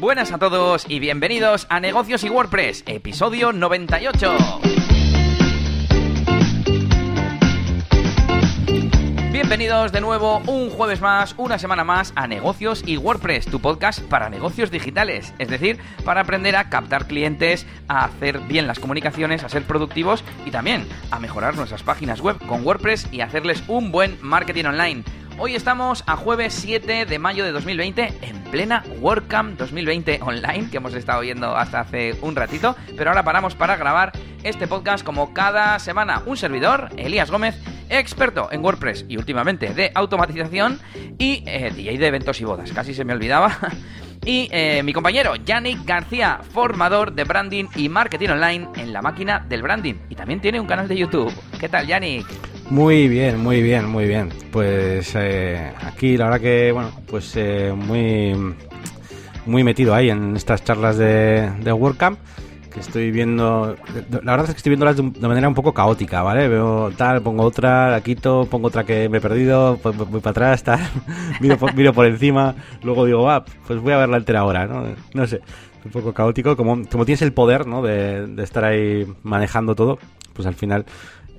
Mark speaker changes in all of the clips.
Speaker 1: Buenas a todos y bienvenidos a Negocios y WordPress, episodio 98. Bienvenidos de nuevo un jueves más, una semana más a Negocios y WordPress, tu podcast para negocios digitales, es decir, para aprender a captar clientes, a hacer bien las comunicaciones, a ser productivos y también a mejorar nuestras páginas web con WordPress y hacerles un buen marketing online. Hoy estamos a jueves 7 de mayo de 2020 en plena WordCamp 2020 online que hemos estado viendo hasta hace un ratito, pero ahora paramos para grabar este podcast como cada semana. Un servidor, Elías Gómez, experto en WordPress y últimamente de automatización y eh, DJ de eventos y bodas, casi se me olvidaba. Y eh, mi compañero Yannick García, formador de branding y marketing online en la máquina del branding. Y también tiene un canal de YouTube. ¿Qué tal, Yannick?
Speaker 2: Muy bien, muy bien, muy bien. Pues eh, aquí la verdad que, bueno, pues eh, muy, muy metido ahí en estas charlas de, de WordCamp que estoy viendo, la verdad es que estoy viéndolas de, manera un poco caótica, ¿vale? Veo tal, pongo otra, la quito, pongo otra que me he perdido, pues voy para atrás, tal, miro, por, miro por encima, luego digo, ah, pues voy a verla entera ahora, ¿no? No sé, un poco caótico, como, como tienes el poder, ¿no? De, de estar ahí manejando todo, pues al final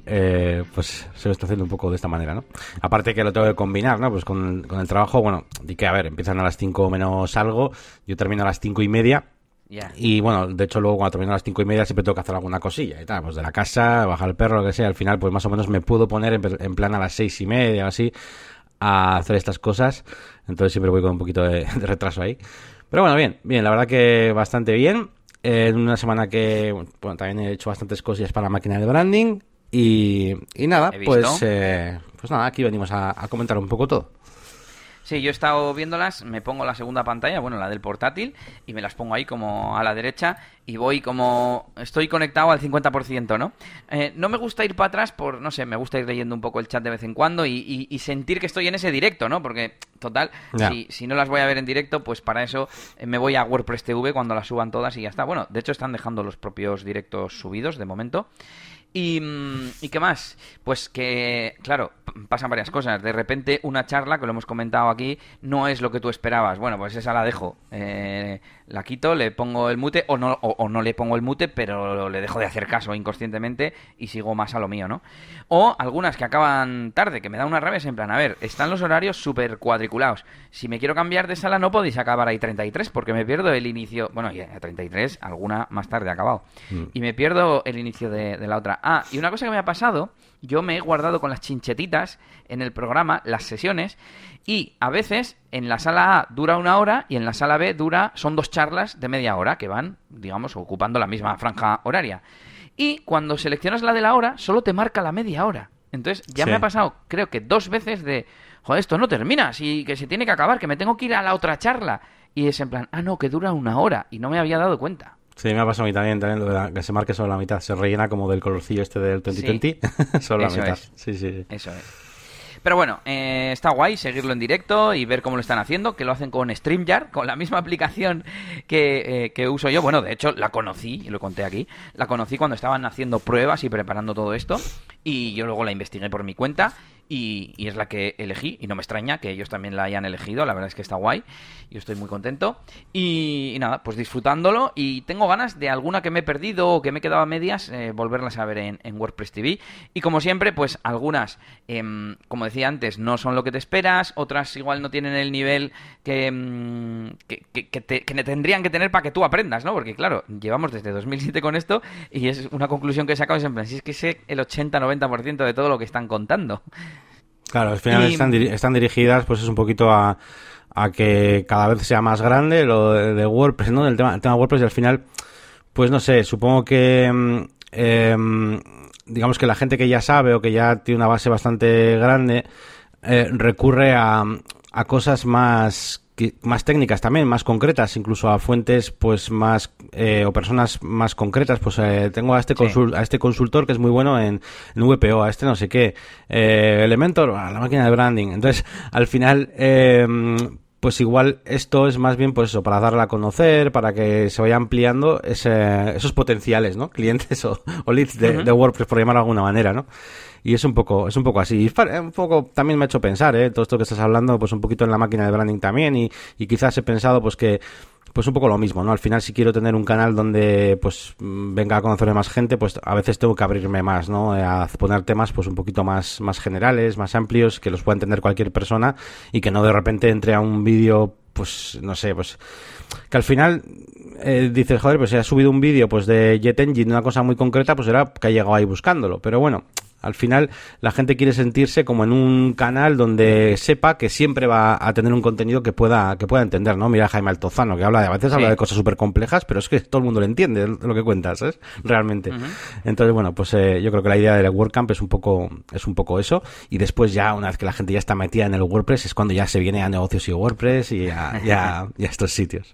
Speaker 2: eh, pues se lo está haciendo un poco de esta manera, ¿no? Aparte que lo tengo que combinar, ¿no? Pues con, con el trabajo, bueno, di que, a ver, empiezan a las 5 menos algo, yo termino a las 5 y media,
Speaker 1: Yeah.
Speaker 2: y bueno, de hecho luego cuando termino a las cinco y media siempre tengo que hacer alguna cosilla y tal, pues de la casa, bajar el perro, lo que sea, al final pues más o menos me puedo poner en, en plan a las seis y media o así a hacer estas cosas, entonces siempre voy con un poquito de, de retraso ahí. Pero bueno, bien, bien, la verdad que bastante bien. Eh, en una semana que, bueno, también he hecho bastantes cosillas para la máquina de branding y, y nada, pues, eh, pues nada, aquí venimos a, a comentar un poco todo.
Speaker 1: Sí, yo he estado viéndolas, me pongo la segunda pantalla, bueno, la del portátil, y me las pongo ahí como a la derecha y voy como... Estoy conectado al 50%, ¿no? Eh, no me gusta ir para atrás por, no sé, me gusta ir leyendo un poco el chat de vez en cuando y, y- y sentir que estoy en ese directo, ¿no? Porque, total, si, si no las voy a ver en directo, pues para eso eh, me voy a WordPress TV cuando las suban todas y ya está. Bueno, de hecho están dejando los propios directos subidos de momento. Y, mm, ¿y qué más? Pues que, claro, pasan varias cosas. De repente, una charla, que lo hemos comentado aquí, no es lo que tú esperabas. Bueno, pues esa la dejo. Eh, la quito, le pongo el mute, o no, o, o no le pongo el mute, pero le dejo de hacer caso inconscientemente y sigo más a lo mío, ¿no? O algunas que acaban tarde, que me da una rabia, en plan, a ver, están los horarios súper cuadriculados. Si me quiero cambiar de sala, no podéis acabar ahí 33, porque me pierdo el inicio. Bueno, ya 33, alguna más tarde ha acabado. Y me pierdo el inicio de, de la otra. Ah, y una cosa que me ha pasado, yo me he guardado con las chinchetitas en el programa las sesiones y a veces en la sala A dura una hora y en la sala B dura, son dos charlas de media hora que van, digamos, ocupando la misma franja horaria. Y cuando seleccionas la de la hora, solo te marca la media hora. Entonces ya
Speaker 2: Sí.
Speaker 1: me ha pasado, creo que dos veces de, joder, esto no termina, sí, que se tiene que acabar, que me tengo que ir a la otra charla. Y es en plan, ah, no, que dura una hora y no me había dado cuenta.
Speaker 2: Sí, me ha pasado a mí también, también lo de la- que se marque solo la mitad, se rellena como del colorcillo este del 2020, solo
Speaker 1: Eso
Speaker 2: la mitad.
Speaker 1: es.
Speaker 2: Sí, sí, sí.
Speaker 1: Eso es. Pero bueno, eh, está guay seguirlo en directo y ver cómo lo están haciendo, que lo hacen con StreamYard, con la misma aplicación que, eh, que uso yo. Bueno, de hecho, la conocí, y lo conté aquí, la conocí cuando estaban haciendo pruebas y preparando todo esto, y yo luego la investigué por mi cuenta, y, es la que elegí, y no me extraña que ellos también la hayan elegido, la verdad es que está guay, yo estoy muy contento. Y, nada, pues disfrutándolo, y tengo ganas de alguna que me he perdido o que me he quedado a medias, eh, volverlas a ver en, WordPress TV. Y como siempre, pues algunas, em, como decía antes, no son lo que te esperas, otras igual no tienen el nivel que, em, que, que- que tendrían que tener para que tú aprendas, ¿no? Porque claro, llevamos desde 2007 con esto y es una conclusión que he sacado, es en plan, si es que sé el 80-90% de todo lo que están contando.
Speaker 2: Claro, al final
Speaker 1: Y-
Speaker 2: están, diri- están dirigidas, pues es un poquito a, a que cada vez sea más grande lo de, de WordPress, ¿no? El tema, el tema WordPress y al final, pues no sé, supongo que, mm, em, digamos que la gente que ya sabe o que ya tiene una base bastante grande, eh, recurre a, a cosas más más técnicas también, más concretas, incluso a fuentes pues más eh, o personas más concretas. Pues eh, tengo a este
Speaker 1: Sí.
Speaker 2: consul- a este consultor que es muy bueno en, en VPO, a este no sé qué, eh, Elementor, a la máquina de branding. Entonces, al final, eh, pues igual esto es más bien pues eso, para darla a conocer, para que se vaya ampliando ese- esos potenciales, ¿no? Clientes o, o leads de, de WordPress, por llamarlo de alguna manera, ¿no? Y es un poco, es un poco así. Y fa- un poco también me ha hecho pensar, ¿eh? Todo esto que estás hablando, pues un poquito en la máquina de branding también. Y, y quizás he pensado, pues que, pues un poco lo mismo, ¿no? Al final si quiero tener un canal donde pues venga a conocer más gente, pues a veces tengo que abrirme más, ¿no? A poner temas pues un poquito más, más generales, más amplios, que los pueda entender cualquier persona y que no de repente entre a un vídeo, pues no sé, pues que al final eh, dices, joder, pues si ha subido un vídeo pues de Jet Engine, una cosa muy concreta, pues era que ha llegado ahí buscándolo. Pero bueno, al final la gente quiere sentirse como en un canal donde sepa que siempre va a tener un contenido que pueda que pueda entender, ¿no? Mira Jaime Altozano, que habla de, a veces habla de cosas súper complejas, pero es que todo el mundo lo entiende lo que cuentas, ¿sabes? Realmente. Entonces, bueno, pues eh, yo creo que la idea del WordCamp es un poco es un poco eso y después ya una vez que la gente ya está metida en el WordPress es cuando ya se viene a negocios y WordPress y a, y a estos sitios.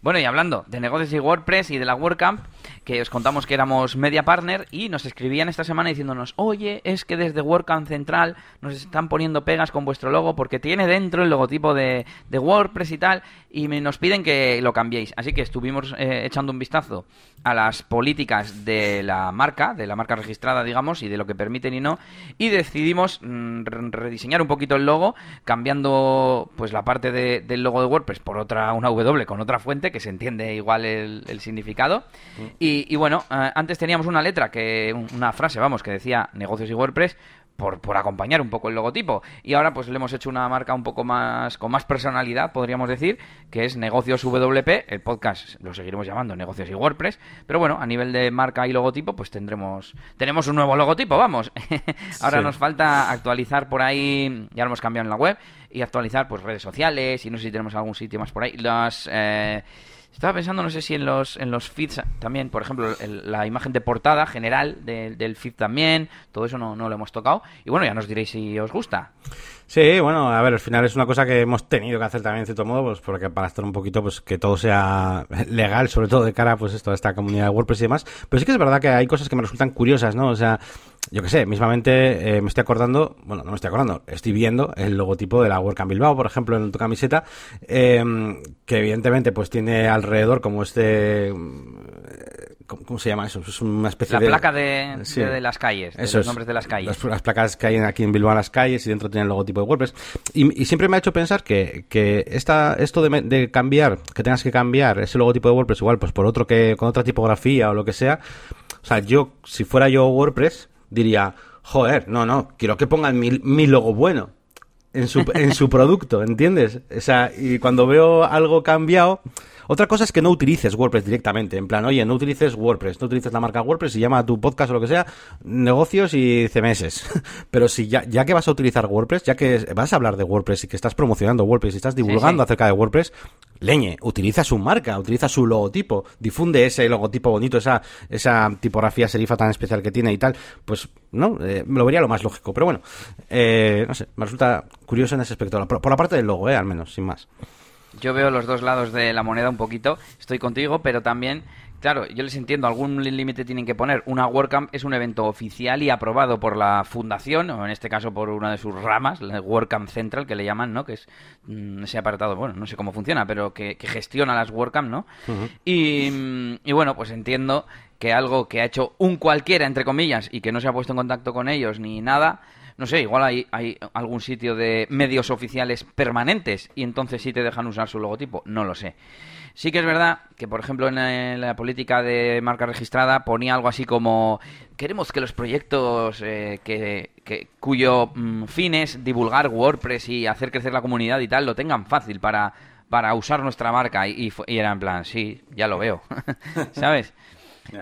Speaker 1: Bueno, y hablando de negocios y WordPress y de la WordCamp, que os contamos que éramos media partner y nos escribían esta semana diciéndonos, oye, es que desde WordCamp Central nos están poniendo pegas con vuestro logo porque tiene dentro el logotipo de, WordPress y tal, y nos piden que lo cambiéis. Así que estuvimos eh, echando un vistazo a las políticas de la marca, de la marca registrada, digamos, y de lo que permiten y no, y decidimos mm, rediseñar un poquito el logo, cambiando pues la parte del logo de WordPress por otra, una W con otra fuente, que se entiende igual el, significado. Mm. Y y, bueno, eh, antes teníamos una letra, que una frase, vamos, que decía negocios y WordPress, por, por, acompañar un poco el logotipo. Y ahora pues le hemos hecho una marca un poco más con más personalidad, podríamos decir, que es Negocios WP. El podcast lo seguiremos llamando Negocios y WordPress. Pero bueno, a nivel de marca y logotipo, pues tendremos tenemos un nuevo logotipo, vamos. ahora nos falta actualizar por ahí, ya lo hemos cambiado en la web, y actualizar pues redes sociales y no sé si tenemos algún sitio más por ahí. Las... Eh, estaba pensando, no sé si en los, en los feeds también, por ejemplo, la imagen de portada general del feed también, todo eso no, no lo hemos tocado. Y bueno, ya nos diréis si os gusta.
Speaker 2: Sí, bueno, a ver, al final es una cosa que hemos tenido que hacer también en cierto modo, pues porque para estar un poquito, pues que todo sea legal, sobre todo de cara, pues esto, a esta comunidad de WordPress y demás. Pero sí que es verdad que hay cosas que me resultan curiosas, ¿no? O sea, yo qué sé, mismamente eh, me estoy acordando, bueno, no me estoy acordando, estoy viendo el logotipo de la WordCamp Bilbao, por ejemplo, en tu camiseta, eh, que evidentemente pues tiene alrededor como este ¿Cómo, se llama eso? Es una especie
Speaker 1: la placa de, de, las calles, de los nombres de las calles.
Speaker 2: Las, placas que hay aquí en Bilbao en las calles y dentro tiene el logotipo de WordPress. Y, siempre me ha hecho pensar que, que esta, esto de, cambiar, que tengas que cambiar ese logotipo de WordPress igual pues por otro que con otra tipografía o lo que sea. O sea, yo, si fuera yo WordPress, diría, joder, no, no, quiero que pongan mi, mi logo bueno en su, en su producto, ¿entiendes? O sea, y cuando veo algo cambiado otra cosa es que no utilices WordPress directamente, en plan, oye, no utilices WordPress, no utilices la marca WordPress y llama a tu podcast o lo que sea, negocios y CMS. Pero si ya, ya que vas a utilizar WordPress, ya que vas a hablar de WordPress y que estás promocionando WordPress y estás divulgando acerca de WordPress, leñe, utiliza su marca, utiliza su logotipo, difunde ese logotipo bonito, esa, esa tipografía serifa tan especial que tiene y tal, pues no, eh, lo vería lo más lógico. Pero bueno, eh, no sé, me resulta curioso en ese aspecto, por, por la parte del logo, eh, al menos, sin más.
Speaker 1: Yo veo los dos lados de la moneda un poquito, estoy contigo, pero también, claro, yo les entiendo, algún límite tienen que poner. Una WordCamp es un evento oficial y aprobado por la fundación, o en este caso por una de sus ramas, la WordCamp Central, que le llaman, ¿no? Que es mm, ese apartado, bueno, no sé cómo funciona, pero que, gestiona las WordCamp, ¿no? y, y bueno, pues entiendo que algo que ha hecho un cualquiera, entre comillas, y que no se ha puesto en contacto con ellos ni nada, no sé, igual hay, algún sitio de medios oficiales permanentes y entonces sí te dejan usar su logotipo, no lo sé. Sí que es verdad que, por ejemplo, en la, política de marca registrada ponía algo así como queremos que los proyectos eh, que, cuyo mm, fin es divulgar WordPress y hacer crecer la comunidad y tal, lo tengan fácil para, para usar nuestra marca. Y, y era en plan, sí, ya lo veo, ¿sabes?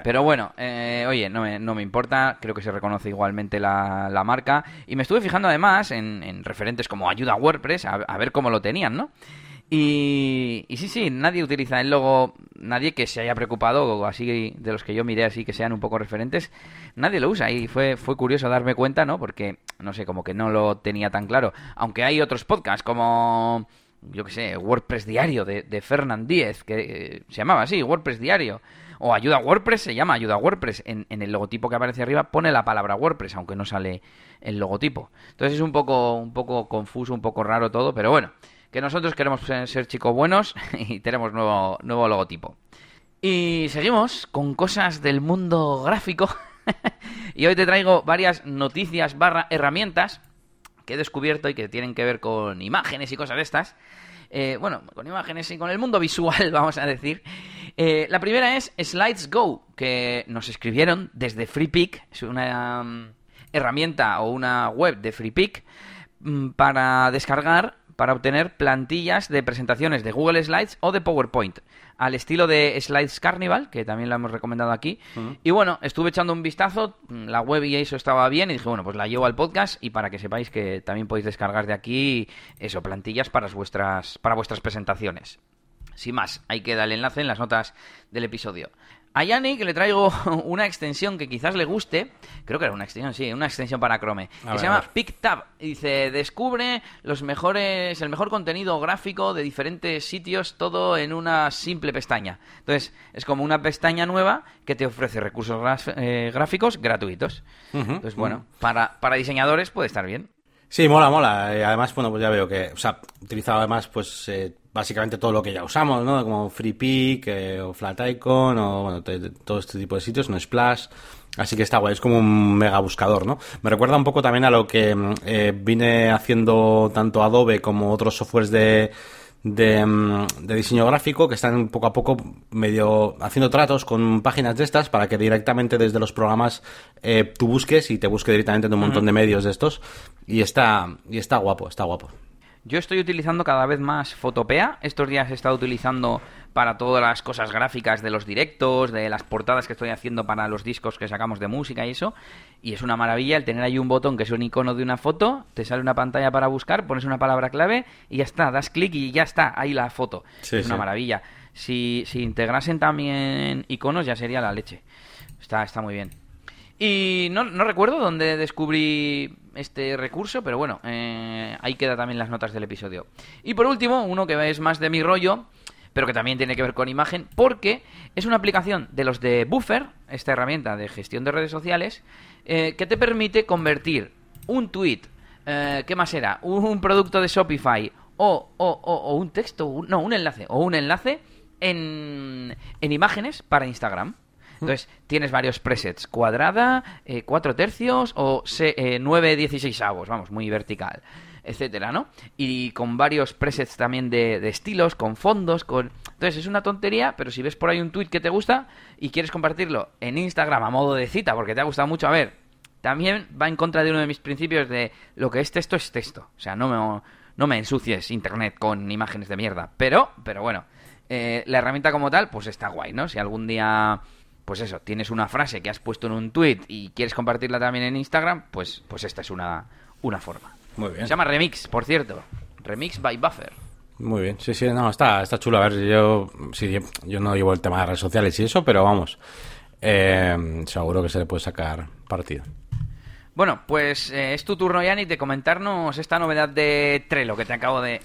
Speaker 1: Pero bueno, eh, oye, no me, no me importa, creo que se reconoce igualmente la, la marca. Y me estuve fijando además en, referentes como Ayuda WordPress, a, ver cómo lo tenían, ¿no? Y, y, sí, sí, nadie utiliza el logo, nadie que se haya preocupado, así de los que yo miré así que sean un poco referentes, nadie lo usa y fue, fue curioso darme cuenta, ¿no? Porque, no sé, como que no lo tenía tan claro. Aunque hay otros podcasts como, yo que sé, WordPress Diario de, de Fernand Díez, que eh, se llamaba así, WordPress Diario o ayuda WordPress, se llama ayuda WordPress. En, el logotipo que aparece arriba pone la palabra WordPress, aunque no sale el logotipo. Entonces es un poco, un poco confuso, un poco raro todo, pero bueno, que nosotros queremos ser chicos buenos y tenemos nuevo, nuevo logotipo. Y seguimos con cosas del mundo gráfico. y hoy te traigo varias noticias barra herramientas que he descubierto y que tienen que ver con imágenes y cosas de estas. eh, bueno, con imágenes y con el mundo visual, vamos a decir. Eh, la primera es Slides Go, que nos escribieron desde FreePic, es una mm, herramienta o una web de FreePic mm, para descargar para obtener plantillas de presentaciones de Google Slides o de PowerPoint, al estilo de Slides Carnival, que también la hemos recomendado aquí. Y bueno, estuve echando un vistazo, la web y eso estaba bien, y dije, bueno, pues la llevo al podcast y para que sepáis que también podéis descargar de aquí eso, plantillas para vuestras, para vuestras presentaciones. Sin más, ahí queda el enlace en las notas del episodio. A Yannick le traigo una extensión que quizás le guste. Creo que era una extensión, sí, una extensión para Chrome. que se llama PicTab. Dice, descubre los mejores, el mejor contenido gráfico de diferentes sitios, todo en una simple pestaña. Entonces, es como una pestaña nueva que te ofrece recursos eh, gráficos gratuitos. Entonces, bueno, para, para diseñadores puede estar bien.
Speaker 2: Sí, mola, mola. Eh, además, bueno, pues ya veo que, o sea, utilizaba además, pues, eh, básicamente todo lo que ya usamos, ¿no? Como FreePic eh, o FlatIcon o, bueno, todo este tipo de sitios, no Splash. Así que está guay, es como un mega buscador, ¿no? Me recuerda un poco también a lo que vine haciendo tanto Adobe como otros softwares de, Mm, de, diseño gráfico que están poco a poco medio haciendo tratos con páginas de estas para que directamente desde los programas eh, tú busques y te busque directamente en un montón de medios de estos y está y está guapo, está guapo.
Speaker 1: Yo estoy utilizando cada vez más Fotopea. Estos días he estado utilizando para todas las cosas gráficas de los directos, de las portadas que estoy haciendo para los discos que sacamos de música y eso. Y es una maravilla el tener ahí un botón que es un icono de una foto, te sale una pantalla para buscar, pones una palabra clave y ya está, das clic y ya está, ahí la foto. es una maravilla. Si, si integrasen también iconos ya sería la leche. Está, está muy bien. Y no, no recuerdo dónde descubrí este recurso, pero bueno, eh, ahí queda también las notas del episodio. Y por último, uno que es más de mi rollo, pero que también tiene que ver con imagen, porque es una aplicación de los de Buffer, esta herramienta de gestión de redes sociales, eh, que te permite convertir un tweet, eh, ¿qué más era? Un producto de Shopify o, o, un texto, no, un enlace, o un enlace en, en imágenes para Instagram. Entonces, tienes varios presets, cuadrada, eh, cuatro tercios o eh, nueve dieciséisavos, vamos, muy vertical, etcétera, ¿no? Y con varios presets también de, estilos, con fondos, con... Entonces, es una tontería, pero si ves por ahí un tweet que te gusta y quieres compartirlo en Instagram a modo de cita porque te ha gustado mucho, a ver, también va en contra de uno de mis principios de lo que es texto es texto. O sea, no me, no me ensucies internet con imágenes de mierda. Pero, pero bueno, eh, la herramienta como tal, pues está guay, ¿no? Si algún día pues eso, tienes una frase que has puesto en un tweet y quieres compartirla también en Instagram, pues, pues esta es una, una forma.
Speaker 2: Muy bien.
Speaker 1: Se llama Remix, por cierto. Remix by Buffer.
Speaker 2: Muy bien, sí, sí, no, está, está chulo. A ver, yo, sí, yo no llevo el tema de redes sociales y eso, pero vamos, eh, seguro que se le puede sacar partido.
Speaker 1: Bueno, pues eh, es tu turno, Yannick, de comentarnos esta novedad de Trello que te acabo de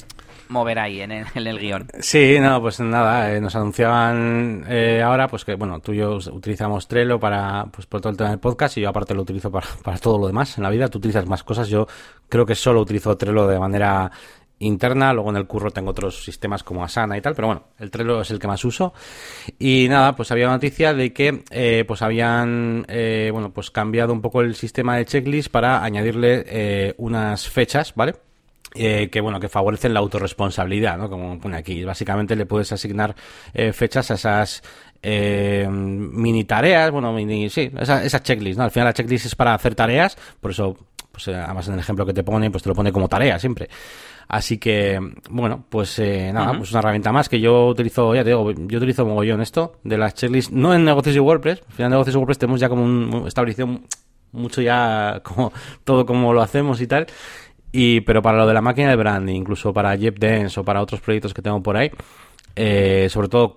Speaker 1: mover ahí en el, guion.
Speaker 2: Sí, no, pues nada, eh, nos anunciaban eh, ahora pues que, bueno, tú y yo utilizamos Trello para, pues por todo el tema del podcast y yo aparte lo utilizo para, para todo lo demás en la vida. Tú utilizas más cosas, yo creo que solo utilizo Trello de manera interna, luego en el curro tengo otros sistemas como Asana y tal, pero bueno, el Trello es el que más uso. Y nada, pues había noticia de que eh, pues habían bueno, pues cambiado un poco el sistema de checklist para añadirle unas fechas, ¿vale? Eh, que bueno que favorecen la autorresponsabilidad no como pone aquí. Básicamente le puedes asignar eh, fechas a esas eh, mini tareas bueno mini sí esa, esa checklist no al final la checklist es para hacer tareas por eso pues además en el ejemplo que te pone pues te lo pone como tarea siempre. Así que, bueno, pues nada, pues una herramienta más que yo utilizo, ya te digo, yo utilizo mogollón esto de las checklists, no en negocios y WordPress, al final en negocios y WordPress tenemos ya como un, establecido mucho ya como todo como lo hacemos y tal. Y, pero para lo de la máquina de branding, incluso para Dance o para otros proyectos que tengo por ahí, eh, sobre todo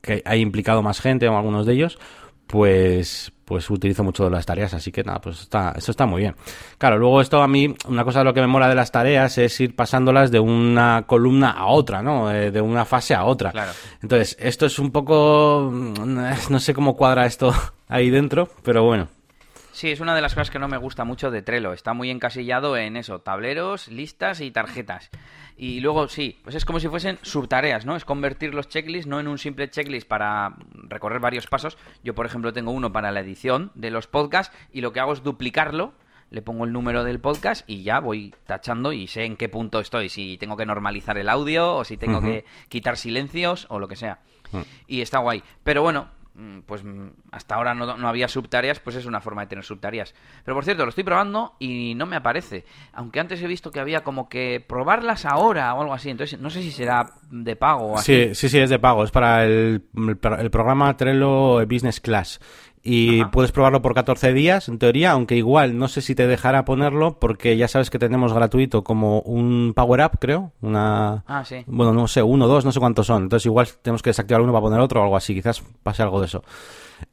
Speaker 2: que ha implicado más gente o algunos de ellos, pues pues utilizo mucho de las tareas, así que nada, pues está, esto está muy bien. Claro, luego esto a mí, una cosa de lo que me mola de las tareas es ir pasándolas de una columna a otra, ¿no? Eh, de una fase a otra.
Speaker 1: Claro.
Speaker 2: Entonces, esto es un poco, no sé cómo cuadra esto ahí dentro, pero bueno.
Speaker 1: Sí, es una de las cosas que no me gusta mucho de Trello. Está muy encasillado en eso, tableros, listas y tarjetas. Y luego, sí, pues es como si fuesen subtareas, ¿no? Es convertir los checklists no en un simple checklist para recorrer varios pasos. Yo, por ejemplo, tengo uno para la edición de los podcasts y lo que hago es duplicarlo le pongo el número del podcast y ya voy tachando y sé en qué punto estoy, si tengo que normalizar el audio o si tengo que quitar silencios o lo que sea. Mm. Y está guay. Pero bueno, pues mm, hasta ahora no, no, había subtareas, pues es una forma de tener subtareas. Pero por cierto, lo estoy probando y no me aparece. Aunque antes he visto que había como que probarlas ahora o algo así. Entonces no sé si será de pago o así.
Speaker 2: Sí, sí, sí, es de pago. Es para el, el programa Trello Business Class y puedes probarlo por 14 días, en teoría, aunque igual no sé si te dejará ponerlo porque ya sabes que tenemos gratuito como un Power Up, creo, una...
Speaker 1: Ah, sí.
Speaker 2: Bueno, no sé, uno, dos, no sé cuántos son. Entonces igual tenemos que desactivar uno para poner otro o algo así, quizás pase algo de eso.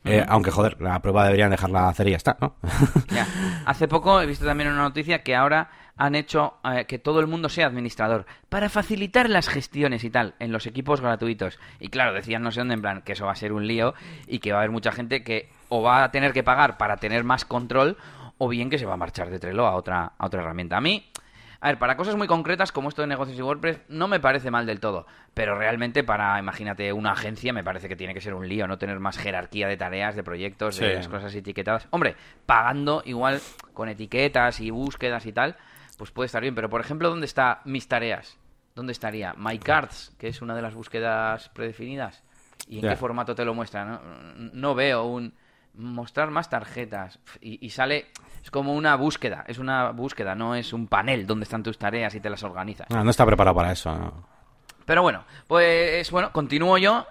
Speaker 2: Eh, aunque, joder, la prueba deberían dejarla hacer y ya está, ¿no?
Speaker 1: Hace poco he visto también una noticia que ahora han hecho eh, que todo el mundo sea administrador para facilitar las gestiones y tal en los equipos gratuitos. Y claro, decían no sé dónde, en plan, que eso va a ser un lío y que va a haber mucha gente que o va a tener que pagar para tener más control o bien que se va a marchar de Trello a otra, a otra herramienta. A mí, a ver, para cosas muy concretas como esto de negocios y WordPress no me parece mal del todo, pero realmente para, imagínate, una agencia me parece que tiene que ser un lío, no tener más jerarquía de tareas, de proyectos, de las cosas etiquetadas. Hombre, pagando igual con etiquetas y búsquedas y tal, pues puede estar bien, pero por ejemplo, ¿dónde está mis tareas? ¿Dónde estaría? My Cards, que es una de las búsquedas predefinidas. ¿Y en qué formato te lo muestra? no veo un mostrar más tarjetas y, sale es como una búsqueda es una búsqueda no es un panel donde están tus tareas y te las organizas
Speaker 2: no, no está preparado para eso
Speaker 1: pero bueno pues bueno continúo yo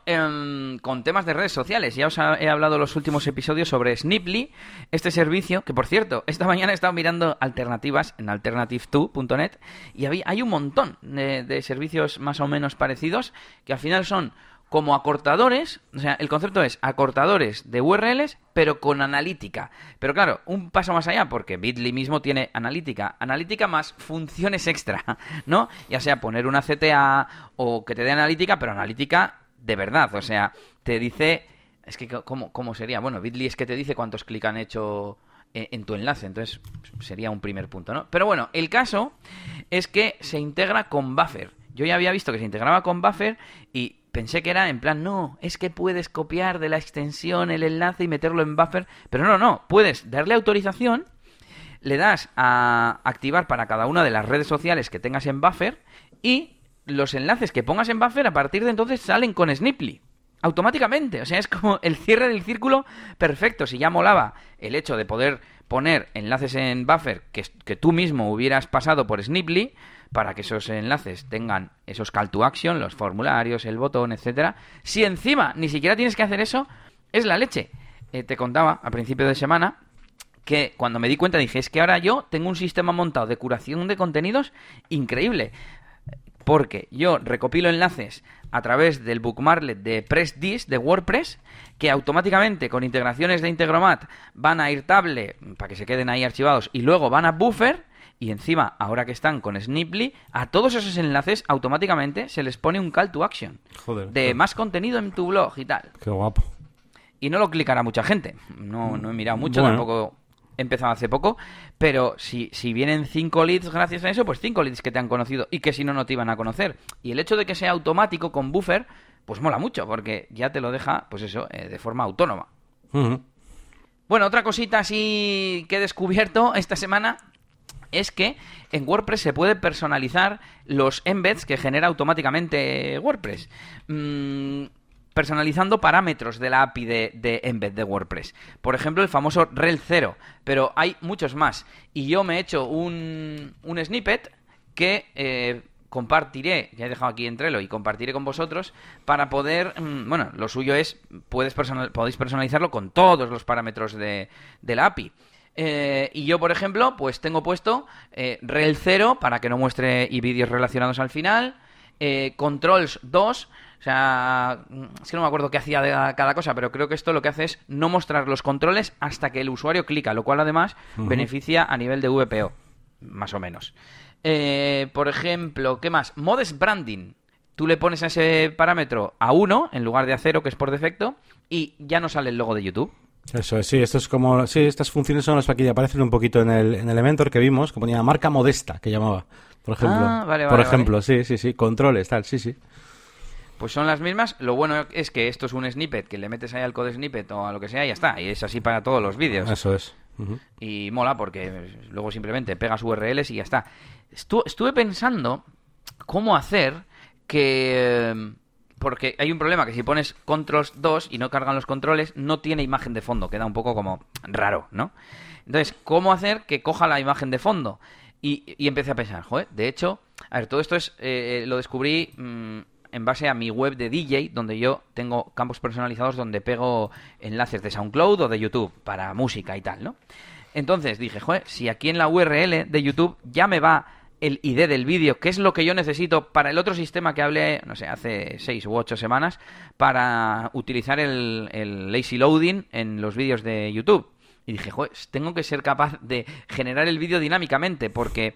Speaker 1: con temas de redes sociales. Ya os he hablado los últimos episodios sobre Sniply este servicio que por cierto esta mañana he estado mirando alternativas en alternative2.net y hay un montón de servicios más o menos parecidos que al final son como acortadores, o sea, el concepto es acortadores de URLs, pero con analítica. Pero claro, un paso más allá, porque Bitly mismo tiene analítica. Analítica más funciones extra, ¿no? Ya sea poner una CTA o que te dé analítica, pero analítica de verdad. O sea, te dice. Es que, ¿cómo, cómo sería? Bueno, Bitly es que te dice cuántos clics han hecho en tu enlace. Entonces, sería un primer punto, ¿no? Pero bueno, el caso es que se integra con Buffer. Yo ya había visto que se integraba con Buffer y pensé que era en plan, no, es que puedes copiar de la extensión el enlace y meterlo en buffer, pero no, no, puedes darle autorización, le das a activar para cada una de las redes sociales que tengas en buffer y los enlaces que pongas en buffer a partir de entonces salen con Sniply. Automáticamente, o sea, es como el cierre del círculo perfecto. Si ya molaba el hecho de poder poner enlaces en buffer que, tú mismo hubieras pasado por Sniply, para que esos enlaces tengan esos call to action, los formularios, el botón, etcétera. Si encima ni siquiera tienes que hacer eso, es la leche. Eh, te contaba a principio de semana que cuando me di cuenta dije, es que ahora yo tengo un sistema montado de curación de contenidos increíble. Porque yo recopilo enlaces a través del bookmarklet de PressDis de WordPress, que automáticamente con integraciones de Integromat van a Irtable para que se queden ahí archivados y luego van a Buffer y encima, ahora que están con Sniply, a todos esos enlaces automáticamente se les pone un call to action.
Speaker 2: Joder.
Speaker 1: De más contenido en tu blog y tal.
Speaker 2: Qué guapo.
Speaker 1: Y no lo clicará mucha gente. No, no he mirado mucho, tampoco he empezado hace poco. Pero si, si vienen cinco leads gracias a eso, pues cinco leads que te han conocido y que si no, no te iban a conocer. Y el hecho de que sea automático con buffer, pues mola mucho, porque ya te lo deja, pues eso, eh, de forma autónoma. Bueno, otra cosita así que he descubierto esta semana es que en WordPress se puede personalizar los embeds que genera automáticamente WordPress. Mm, personalizando parámetros de la API de, embed de WordPress. Por ejemplo, el famoso rel 0, pero hay muchos más. Y yo me he hecho un, snippet que eh, compartiré, ya he dejado aquí entrelo y compartiré con vosotros para poder, mm, bueno, lo suyo es, puedes podéis personalizarlo con todos los parámetros de, de la API. Eh, y yo, por ejemplo, pues tengo puesto eh, rel 0 para que no muestre y vídeos relacionados al final. Eh, controls 2, o sea, es que no me acuerdo qué hacía de cada cosa, pero creo que esto lo que hace es no mostrar los controles hasta que el usuario clica, lo cual además beneficia a nivel de VPO, más o menos. por ejemplo, ¿qué más? Modes Branding. Tú le pones a ese parámetro a 1 en lugar de a 0, que es por defecto, y ya no sale el logo de YouTube.
Speaker 2: Eso es, sí, esto es como, sí, estas funciones son las que aparecen un poquito en el, en Elementor que vimos, que ponía marca modesta, que llamaba, por ejemplo.
Speaker 1: Ah,
Speaker 2: por ejemplo, sí, sí, sí, controles, tal, sí, sí.
Speaker 1: Pues son las mismas. Lo bueno es que esto es un snippet que le metes ahí al code snippet o a lo que sea y ya está. Y es así para todos los vídeos.
Speaker 2: Eso es.
Speaker 1: Y mola porque luego simplemente pegas URLs y ya está. estuve pensando cómo hacer que... Porque hay un problema que si pones controls 2 y no cargan los controles, no tiene imagen de fondo. Queda un poco como raro, ¿no? Entonces, ¿cómo hacer que coja la imagen de fondo? Y, empecé a pensar, joder, de hecho, a ver, todo esto es eh, lo descubrí mm, en base a mi web de DJ, donde yo tengo campos personalizados donde pego enlaces de SoundCloud o de YouTube para música y tal, ¿no? Entonces dije, joder, si aquí en la URL de YouTube ya me va el ID del vídeo, que es lo que yo necesito para el otro sistema que hablé, no sé, hace seis u ocho semanas, para utilizar el, el lazy loading en los vídeos de YouTube. Y dije, joder, tengo que ser capaz de generar el vídeo dinámicamente, porque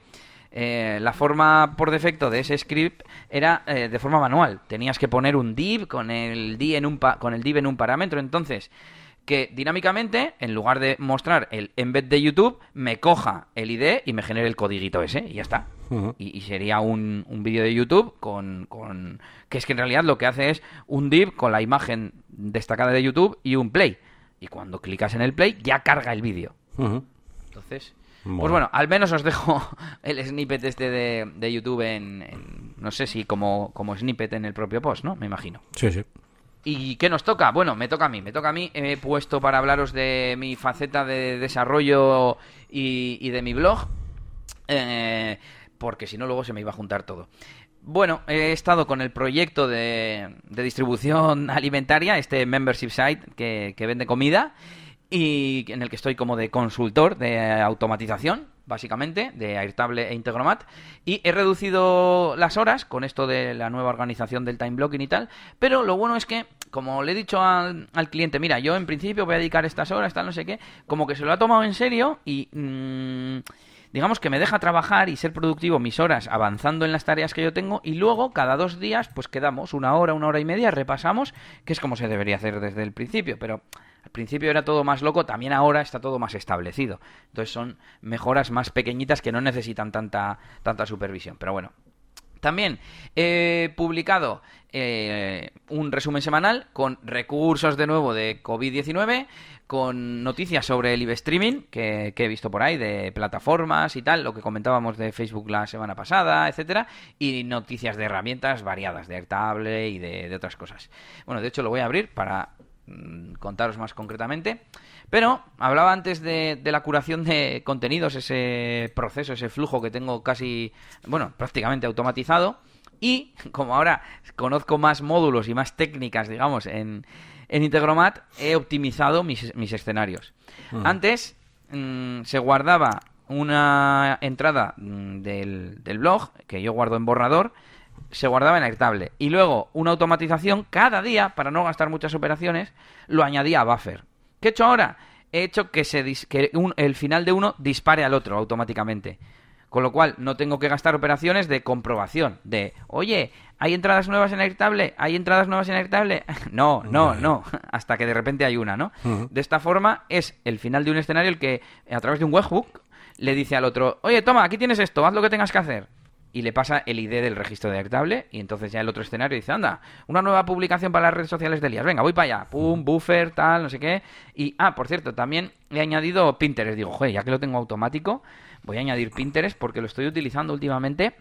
Speaker 1: eh, la forma por defecto de ese script era eh, de forma manual. Tenías que poner un div con el div en un, con el div en un parámetro. Entonces, que dinámicamente, en lugar de mostrar el embed de YouTube, me coja el ID y me genere el codiguito ese y ya está. y, sería un, un vídeo de YouTube con, con... que es que en realidad lo que hace es un div con la imagen destacada de YouTube y un play y cuando clicas en el play ya carga el vídeo. Entonces, pues bueno, al menos os dejo el snippet este de, YouTube en, no sé si como, como snippet en el propio post, ¿no? Me imagino.
Speaker 2: Sí, sí.
Speaker 1: ¿Y qué nos toca? Bueno, me toca a mí, me toca a mí. He puesto para hablaros de mi faceta de desarrollo y, de mi blog, eh, porque si no luego se me iba a juntar todo. Bueno, he estado con el proyecto de, distribución alimentaria, este membership site que, vende comida y en el que estoy como de consultor de automatización, básicamente, de Airtable e Integromat. Y he reducido las horas con esto de la nueva organización del time blocking y tal. Pero lo bueno es que, como le he dicho al, cliente, mira, yo en principio voy a dedicar estas horas, tal, no sé qué, como que se lo ha tomado en serio y... Mm, digamos que me deja trabajar y ser productivo mis horas avanzando en las tareas que yo tengo y luego cada dos días pues quedamos una hora, una hora y media, repasamos, que es como se debería hacer desde el principio, pero al principio era todo más loco, también ahora está todo más establecido. Entonces son mejoras más pequeñitas que no necesitan tanta, tanta supervisión. Pero bueno, también he publicado eh, un resumen semanal con recursos de nuevo de COVID-19, con noticias sobre el live streaming que, he visto por ahí de plataformas y tal, lo que comentábamos de Facebook la semana pasada, etcétera, y noticias de herramientas variadas, de Airtable y de, otras cosas. Bueno, de hecho lo voy a abrir para contaros más concretamente. Pero hablaba antes de, de, la curación de contenidos, ese proceso, ese flujo que tengo casi, bueno, prácticamente automatizado. Y como ahora conozco más módulos y más técnicas, digamos, en, en Integromat he optimizado mis, escenarios. Antes mm, se guardaba una entrada mm, del, del, blog, que yo guardo en borrador, se guardaba en Airtable. Y luego una automatización cada día, para no gastar muchas operaciones, lo añadía a Buffer. ¿Qué he hecho ahora? He hecho que, se que el final de uno dispare al otro automáticamente. Con lo cual, no tengo que gastar operaciones de comprobación. De, oye, ¿hay entradas nuevas en Airtable? ¿Hay entradas nuevas en Airtable? no, no, no. Hasta que de repente hay una, ¿no? De esta forma, es el final de un escenario el que, a través de un webhook, le dice al otro, oye, toma, aquí tienes esto, haz lo que tengas que hacer y le pasa el ID del registro de Airtable y entonces ya el otro escenario dice, anda, una nueva publicación para las redes sociales de Elías, venga, voy para allá, pum, buffer, tal, no sé qué. Y, ah, por cierto, también he añadido Pinterest, digo, joder, ya que lo tengo automático, voy a añadir Pinterest porque lo estoy utilizando últimamente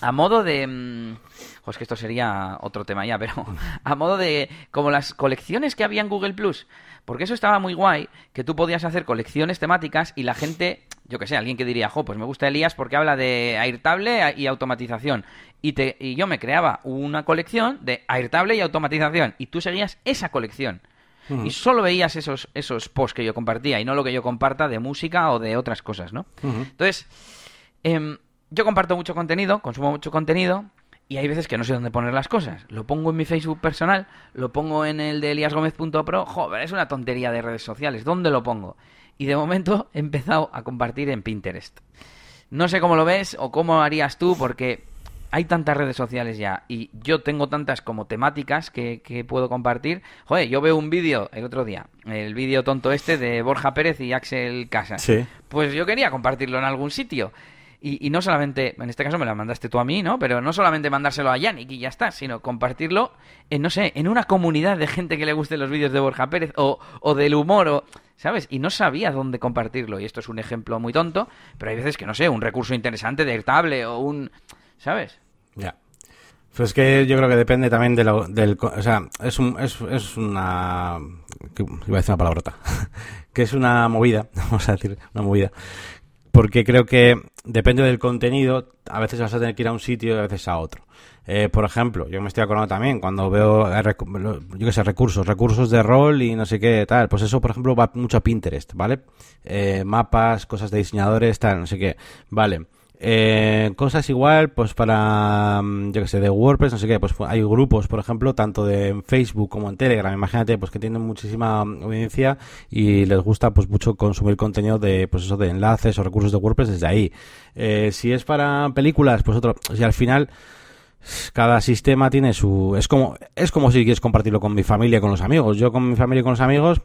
Speaker 1: a modo de... Mm, pues que esto sería otro tema ya, pero a modo de... como las colecciones que había en Google Plus. Porque eso estaba muy guay, que tú podías hacer colecciones temáticas y la gente, yo que sé, alguien que diría, jo, pues me gusta Elías porque habla de Airtable y automatización. Y, te, y yo me creaba una colección de Airtable y automatización. Y tú seguías esa colección. Y solo veías esos, esos posts que yo compartía y no lo que yo comparta de música o de otras cosas, ¿no? Entonces, em, yo comparto mucho contenido, consumo mucho contenido y hay veces que no sé dónde poner las cosas. Lo pongo en mi Facebook personal, lo pongo en el de eliasgomez.pro. Joder, es una tontería de redes sociales. ¿Dónde lo pongo? Y de momento he empezado a compartir en Pinterest. No sé cómo lo ves o cómo harías tú porque hay tantas redes sociales ya y yo tengo tantas como temáticas que, puedo compartir. Joder, yo veo un vídeo el otro día, el vídeo tonto este de Borja Pérez y Axel Casas.
Speaker 2: Sí.
Speaker 1: Pues yo quería compartirlo en algún sitio. Y, no solamente, en este caso me la mandaste tú a mí, ¿no? Pero no solamente mandárselo a Yannick y ya está, sino compartirlo en, no sé, en una comunidad de gente que le guste los vídeos de Borja Pérez o, o del humor o... ¿Sabes? Y no sabía dónde compartirlo. Y esto es un ejemplo muy tonto, pero hay veces que, no sé, un recurso interesante de Airtable o un... ¿Sabes?
Speaker 2: Ya. Pues que yo creo que depende también de lo, del... O sea, es, un, es, es una... Iba a decir una palabrota. que es una movida, vamos a decir, una movida. Porque creo que depende del contenido, a veces vas a tener que ir a un sitio y a veces a otro. Eh, por ejemplo, yo me estoy acordando también cuando veo, yo qué sé, recursos, recursos de rol y no sé qué, tal. Pues eso, por ejemplo, va mucho a Pinterest, ¿vale? Eh, mapas, cosas de diseñadores, tal, no sé qué. Vale. Eh, cosas igual, pues para, mm, yo que sé, de WordPress, no sé qué, pues hay grupos, por ejemplo, tanto de Facebook como en Telegram, imagínate, pues que tienen muchísima audiencia y les gusta pues mucho consumir contenido de, pues eso, de enlaces o recursos de WordPress desde ahí. Eh, si es para películas, pues otro, si al final, cada sistema tiene su es como es como si quieres compartirlo con mi familia y con los amigos. Yo con mi familia y con los amigos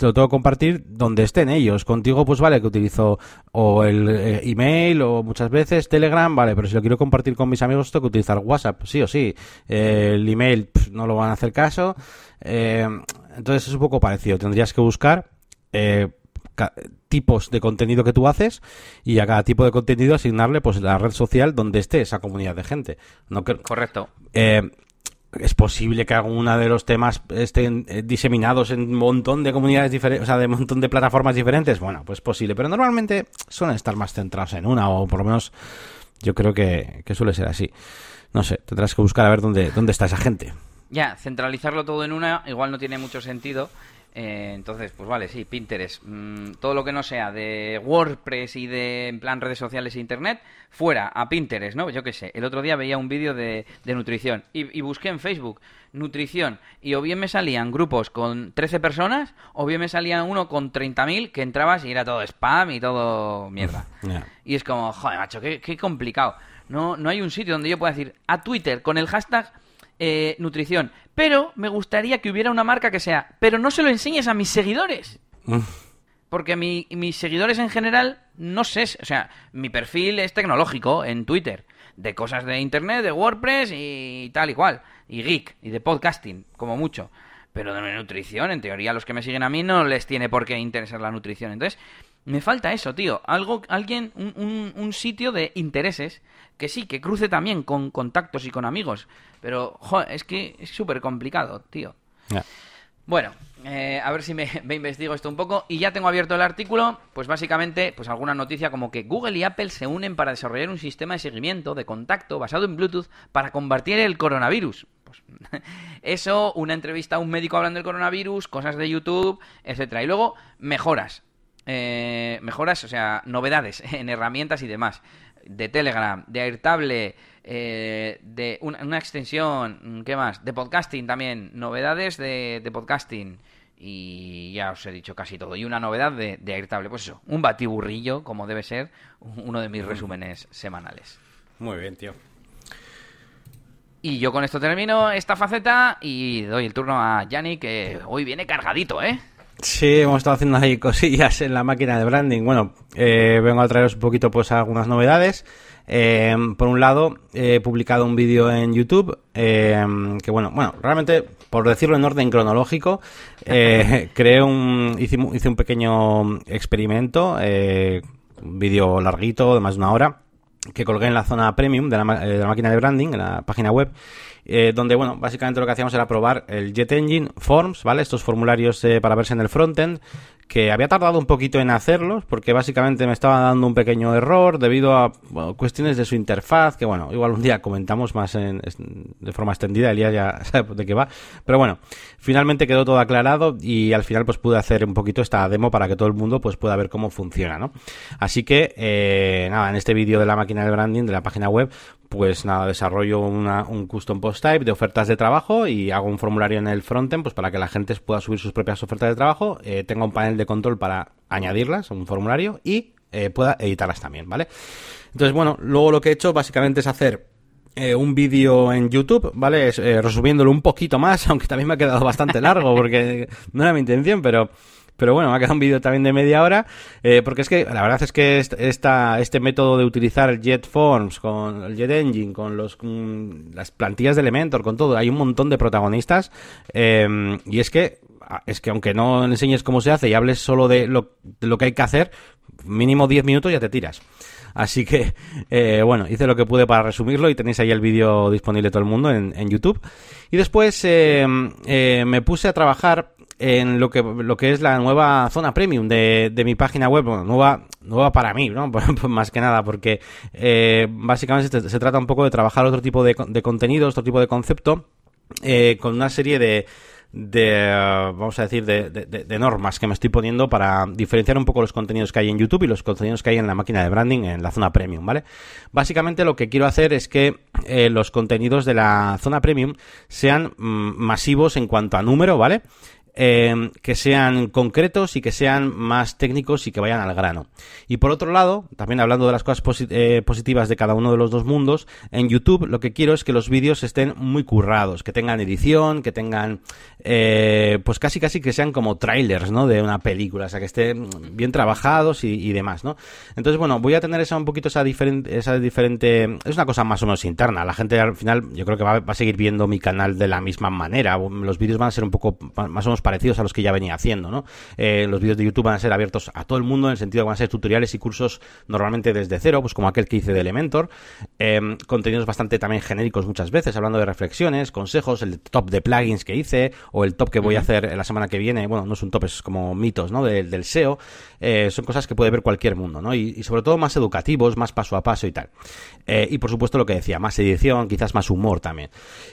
Speaker 2: lo tengo que compartir donde estén ellos. Contigo pues vale que utilizo o el eh, email o muchas veces telegram vale pero si lo quiero compartir con mis amigos tengo que utilizar whatsapp sí o sí. Eh, el email no lo van a hacer caso. Eh, entonces es un poco parecido. Tendrías que buscar tipos de contenido que tú haces y a cada tipo de contenido asignarle pues la red social donde esté esa comunidad de gente. No
Speaker 1: Correcto.
Speaker 2: Eh, es posible que alguna de los temas estén eh, diseminados en un montón de comunidades diferentes, o sea, de un montón de plataformas diferentes. Bueno, pues posible, pero normalmente suelen estar más centrados en una, o por lo menos yo creo que, que suele ser así. No sé, tendrás que buscar a ver dónde, dónde está esa gente.
Speaker 1: Ya, centralizarlo todo en una igual no tiene mucho sentido eh, entonces, pues vale, sí, Pinterest. Mm, todo lo que no sea de WordPress y de, en plan, redes sociales e Internet, fuera, a Pinterest, ¿no? Yo qué sé. El otro día veía un vídeo de, nutrición y, busqué en Facebook nutrición y o bien me salían grupos con 13 personas o bien me salía uno con 30.000 que entrabas y era todo spam y todo mierda. Y es como, joder, macho, qué, qué complicado. No, no hay un sitio donde yo pueda decir a Twitter con el hashtag eh, nutrición. Pero me gustaría que hubiera una marca que sea, pero no se lo enseñes a mis seguidores. Mm. Porque mi, mis seguidores en general, no sé, o sea, mi perfil es tecnológico en Twitter, de cosas de Internet, de WordPress y tal y cual, y geek, y de podcasting, como mucho. Pero de nutrición, en teoría, los que me siguen a mí no les tiene por qué interesar la nutrición. Entonces, me falta eso, tío. Algo, alguien, un, un sitio de intereses que sí, que cruce también con contactos y con amigos. Pero, joder, es que es súper complicado, tío. Bueno, eh, a ver si me, investigo esto un poco. Y ya tengo abierto el artículo. Pues básicamente, pues alguna noticia como que Google y Apple se unen para desarrollar un sistema de seguimiento de contacto basado en Bluetooth para combatir el coronavirus. Pues eso, una entrevista a un médico hablando del coronavirus, cosas de YouTube, etcétera. Y luego, mejoras. Eh, mejoras, o sea, novedades en herramientas y demás de Telegram, de Airtable, eh, de una, extensión, ¿qué más? De podcasting también, novedades de, podcasting. Y ya os he dicho casi todo. Y una novedad de, de Airtable, pues eso, un batiburrillo, como debe ser uno de mis resúmenes semanales.
Speaker 2: Muy bien, tío.
Speaker 1: Y yo con esto termino esta faceta y doy el turno a Yanni, que hoy viene cargadito, ¿eh?
Speaker 2: Sí, hemos estado haciendo ahí cosillas en la máquina de branding. Bueno, eh, vengo a traeros un poquito pues algunas novedades. Eh, por un lado, he publicado un vídeo en YouTube eh, que, bueno, bueno, realmente, por decirlo en orden cronológico, creé un, hice, hice, un pequeño experimento, un vídeo larguito de más de una hora, que colgué en la zona premium de la, de la máquina de branding, en la página web, eh, donde, bueno, básicamente lo que hacíamos era probar el Jet Engine Forms, ¿vale? Estos formularios eh, para verse en el frontend, que había tardado un poquito en hacerlos, porque básicamente me estaba dando un pequeño error debido a cuestiones de su interfaz, que bueno, igual un día comentamos más en, de forma extendida, Elías ya sabe de qué va, pero bueno, finalmente quedó todo aclarado y al final pues pude hacer un poquito esta demo para que todo el mundo pues pueda ver cómo funciona, ¿no? Así que, eh, nada, en este vídeo de la máquina de branding de la página web, pues nada, desarrollo un custom post type de ofertas de trabajo y hago un formulario en el frontend pues para que la gente pueda subir sus propias ofertas de trabajo, eh, tenga un panel de control para añadirlas a un formulario y eh, pueda editarlas también, ¿vale? Entonces, bueno, luego lo que he hecho básicamente es hacer eh, un vídeo en YouTube, ¿vale? resumiéndolo un poquito más, aunque también me ha quedado bastante largo porque no era mi intención, pero Pero bueno, me ha quedado un vídeo también de media hora, eh, porque es que la verdad es que esta, este método de utilizar el JetForms, con el Jet Engine, con los, las plantillas de Elementor, con todo, hay un montón de protagonistas, eh, y es que es que aunque no enseñes cómo se hace y hables solo de lo, lo que hay que hacer, mínimo 10 minutos ya te tiras. Así que, eh, bueno, hice lo que pude para resumirlo y tenéis ahí el vídeo disponible todo el mundo en, YouTube. Y después eh, eh, me puse a trabajar en lo que, lo que es la nueva zona premium de, de mi página web, bueno, nueva, nueva para mí, ¿no? Pues, pues más que nada, porque básicamente se, trata un poco de trabajar otro tipo de, de contenido, otro tipo de concepto, con una serie de, de, vamos a decir, de, de, normas que me estoy poniendo para diferenciar un poco los contenidos que hay en YouTube y los contenidos que hay en la máquina de branding en la zona premium, ¿vale? Básicamente lo que quiero hacer es que eh, los contenidos de la zona premium sean mm, masivos en cuanto a número, ¿vale? Em, que sean concretos y que sean más técnicos y que vayan al grano. Y por otro lado, también hablando de las cosas eh, positivas de cada uno de los dos mundos, en YouTube lo que quiero es que los vídeos estén muy currados, que tengan edición, que tengan, eh, pues casi casi que sean como trailers, ¿no? De una película, o sea, que estén bien trabajados y, demás, ¿no? Entonces, bueno, voy a tener esa un poquito esa diferente, esa diferente, es una cosa más o menos interna. La gente al final, yo creo que va a seguir viendo mi canal de la misma manera. Los vídeos van a ser un poco más o menos parecidos a los que ya venía haciendo, ¿no? Eh, los vídeos de YouTube van a ser abiertos a todo el mundo en el sentido que van a ser tutoriales y cursos normalmente desde cero, pues como aquel que hice de Elementor, eh, contenidos bastante también genéricos muchas veces, hablando de reflexiones, consejos, el top de plugins que hice o el top que voy a hacer la semana que viene, bueno, no es un top, es como mitos, ¿no? del SEO, eh, son cosas que puede ver cualquier mundo, ¿no? Y, sobre todo más educativos, más paso a paso y tal. y por supuesto lo que decía, más edición, quizás más humor también.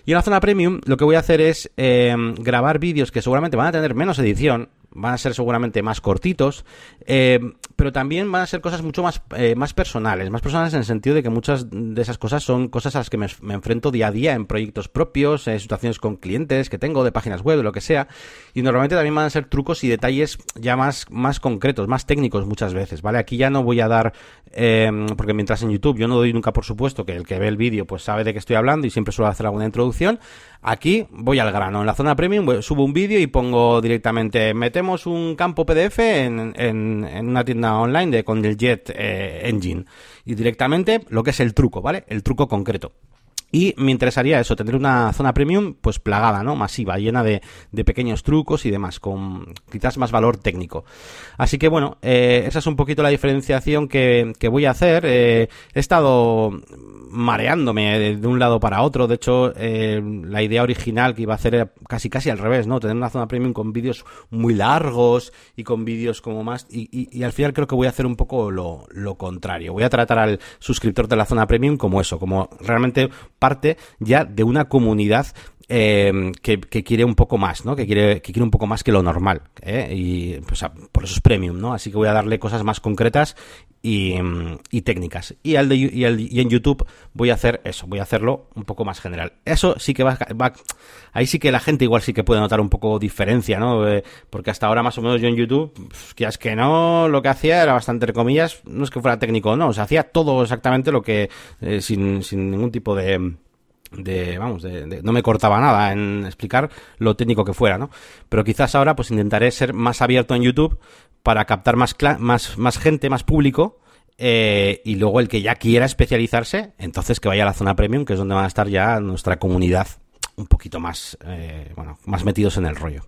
Speaker 2: Y en la zona premium lo que voy a hacer es grabar vídeos que seguramente van a tener menos edición, van a ser seguramente más cortitos, eh, pero también van a ser cosas mucho más, eh, más personales, más personales en el sentido de que muchas de esas cosas son cosas a las que me, enfrento día a día en proyectos propios, en situaciones con clientes que tengo, de páginas web, lo que sea, y normalmente también van a ser trucos y detalles ya más, más concretos, más técnicos muchas veces, ¿vale? Aquí ya no voy a dar, eh, porque mientras en YouTube yo no doy nunca por supuesto que el que ve el vídeo pues sabe de qué estoy hablando y siempre suelo hacer alguna introducción, aquí voy al grano, en la zona premium subo un vídeo y pongo directamente, metemos un campo PDF en, en, una tienda online de, con el Jet eh, Engine y directamente lo que es el truco, ¿vale? El truco concreto. Y me interesaría eso, tener una zona premium pues plagada, ¿no? Masiva, llena de, de pequeños trucos y demás, con quizás más valor técnico. Así que bueno, eh, esa es un poquito la diferenciación que, que voy a hacer. Eh, he estado mareándome de un lado para otro. De hecho, eh, la idea original que iba a hacer era casi casi al revés, ¿no? Tener una zona premium con vídeos muy largos y con vídeos como más... Y, y, al final creo que voy a hacer un poco lo, lo contrario. Voy a tratar al suscriptor de la zona premium como eso, como realmente parte ya de una comunidad eh, que, quiere un poco más, ¿no? Que quiere, que quiere un poco más que lo normal. ¿eh? Y pues, por eso es premium, ¿no? Así que voy a darle cosas más concretas y, técnicas. Y, al de, y, y, en YouTube voy a hacer eso, voy a hacerlo un poco más general. Eso sí que va, va, ahí sí que la gente igual sí que puede notar un poco diferencia, ¿no? Eh, porque hasta ahora más o menos yo en YouTube, que es que no, lo que hacía era bastante, entre comillas, no es que fuera técnico, no, o sea, hacía todo exactamente lo que, eh, sin ningún tipo de de vamos de, no me cortaba nada en explicar lo técnico que fuera no pero quizás ahora pues intentaré ser más abierto en YouTube para captar más más más gente más público eh, y luego el que ya quiera especializarse entonces que vaya a la zona premium que es donde van a estar ya nuestra comunidad un poquito más eh, bueno más metidos en el rollo.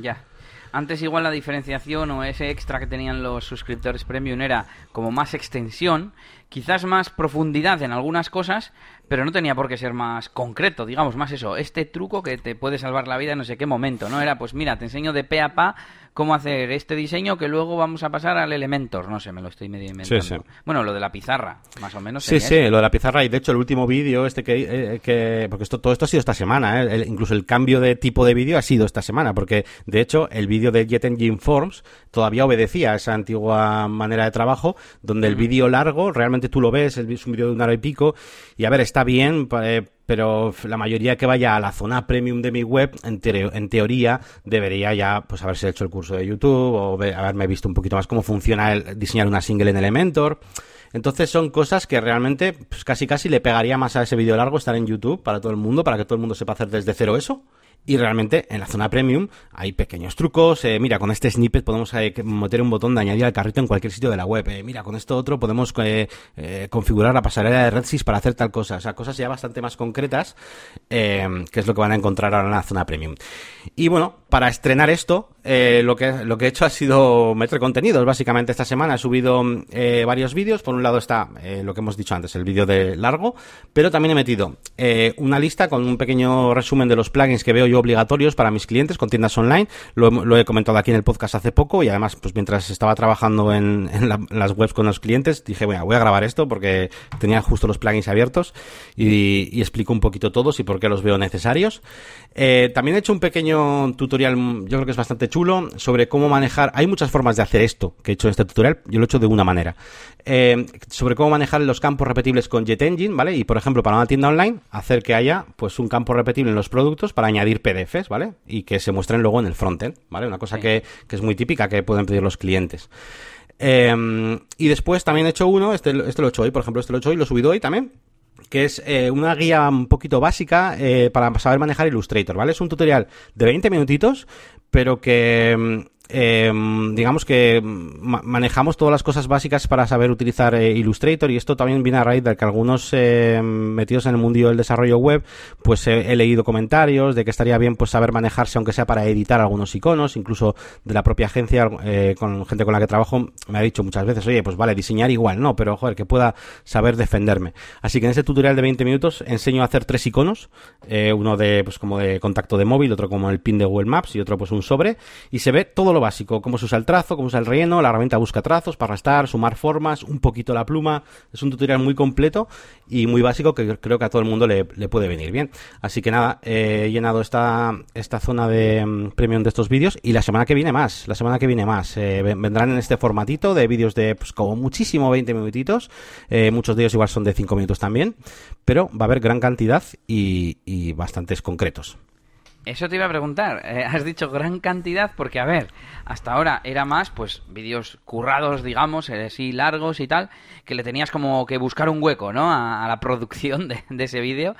Speaker 1: Ya. Antes igual la diferenciación o ese extra que tenían los suscriptores premium era como más extensión, quizás más profundidad en algunas cosas, pero no tenía por qué ser más concreto, digamos, más eso, este truco que te puede salvar la vida en no sé qué momento, ¿no? Era, pues mira, te enseño de pe a pa cómo hacer este diseño que luego vamos a pasar al Elementor, no sé, me lo estoy medio inventando. Bueno, lo de la pizarra, más o menos.
Speaker 2: Sí, sí, lo de la pizarra y de hecho el último vídeo este que, eh, que porque esto todo esto ha sido esta semana, ¿eh? incluso el cambio de tipo de vídeo ha sido esta semana, porque de hecho el vídeo de Jet Engine Forms todavía obedecía a esa antigua manera de trabajo, donde el vídeo largo realmente tú lo ves, es un vídeo de una hora y pico y a ver, está bien eh, pero la mayoría que vaya a la zona premium de mi web, en, en teoría, debería ya pues haberse hecho el curso de YouTube o haberme visto un poquito más cómo funciona diseñar una single en Elementor. Entonces son cosas que realmente pues casi casi le pegaría más a ese vídeo largo estar en YouTube para todo el mundo, para que todo el mundo sepa hacer desde cero eso Y realmente en la zona premium hay pequeños trucos. Eh, mira, con este snippet podemos eh, meter un botón de añadir al carrito en cualquier sitio de la web. Eh, mira, con esto otro podemos configurar la pasarela de RedSys para hacer tal cosa. O sea, cosas ya bastante más concretas, que es lo que van a encontrar ahora en la zona premium. Y bueno, para estrenar esto, lo, que, lo que he hecho ha sido meter contenidos. Básicamente esta semana he subido varios vídeos. Por un lado está lo que hemos dicho antes, el vídeo de largo, pero también he metido una lista con un pequeño resumen de los plugins que veo yo obligatorios para mis clientes con tiendas online. Lo, he comentado aquí en el podcast hace poco y además, pues mientras estaba trabajando en, las webs con los clientes, dije, bueno, voy a grabar esto porque tenía justo los plugins abiertos y, explico un poquito todos y por qué los veo necesarios. Eh, también he hecho un pequeño tutorial, yo creo que es bastante chulo, sobre cómo manejar. Hay muchas formas de hacer esto que he hecho en este tutorial. Yo lo he hecho de una manera. Eh, sobre cómo manejar los campos repetibles con JetEngine, ¿vale? Y por ejemplo, para una tienda online, hacer que haya pues un campo repetible en los productos para añadir PDFs, ¿vale? Y que se muestren luego en el frontend, ¿vale? Una cosa que, es muy típica que pueden pedir los clientes. Em, y después también he hecho uno, este, este, lo he hecho hoy, por ejemplo, este lo he hecho hoy, lo he subido hoy también, que es eh, una guía un poquito básica eh, para saber manejar Illustrator, ¿vale? Es un tutorial de 20 minutitos, pero que em, eh, digamos que manejamos todas las cosas básicas para saber utilizar eh, Illustrator y esto también viene a raíz de que algunos eh, metidos en el mundo del desarrollo web pues he leído comentarios de que estaría bien pues saber manejarse aunque sea para editar algunos iconos incluso de la propia agencia eh, con gente con la que trabajo me ha dicho muchas veces oye pues vale diseñar igual no pero joder que pueda saber defenderme así que en este tutorial de 20 minutos enseño a hacer tres iconos uno de pues como de contacto de móvil otro como el pin de Google Maps y otro pues un sobre y se ve todo lo básico, cómo se usa el trazo, cómo se usa el relleno, la herramienta busca trazos para arrastrar, sumar formas, un poquito la pluma. Es un tutorial muy completo y muy básico que creo que a todo el mundo le, puede venir bien. Así que nada, he llenado esta, esta zona de mm, premium de estos vídeos y la semana que viene más, la semana que viene más. Eh, vendrán en este formatito de vídeos de pues, como muchísimo 20 minutitos, eh, muchos de ellos igual son de 5 minutos también, pero va a haber gran cantidad y bastantes concretos.
Speaker 1: Eso te iba a preguntar. Eh, has dicho gran cantidad porque, a ver, hasta ahora era más, pues, vídeos currados, digamos, eh, así largos y tal, que le tenías como que buscar un hueco, ¿no? A, la producción de, ese vídeo.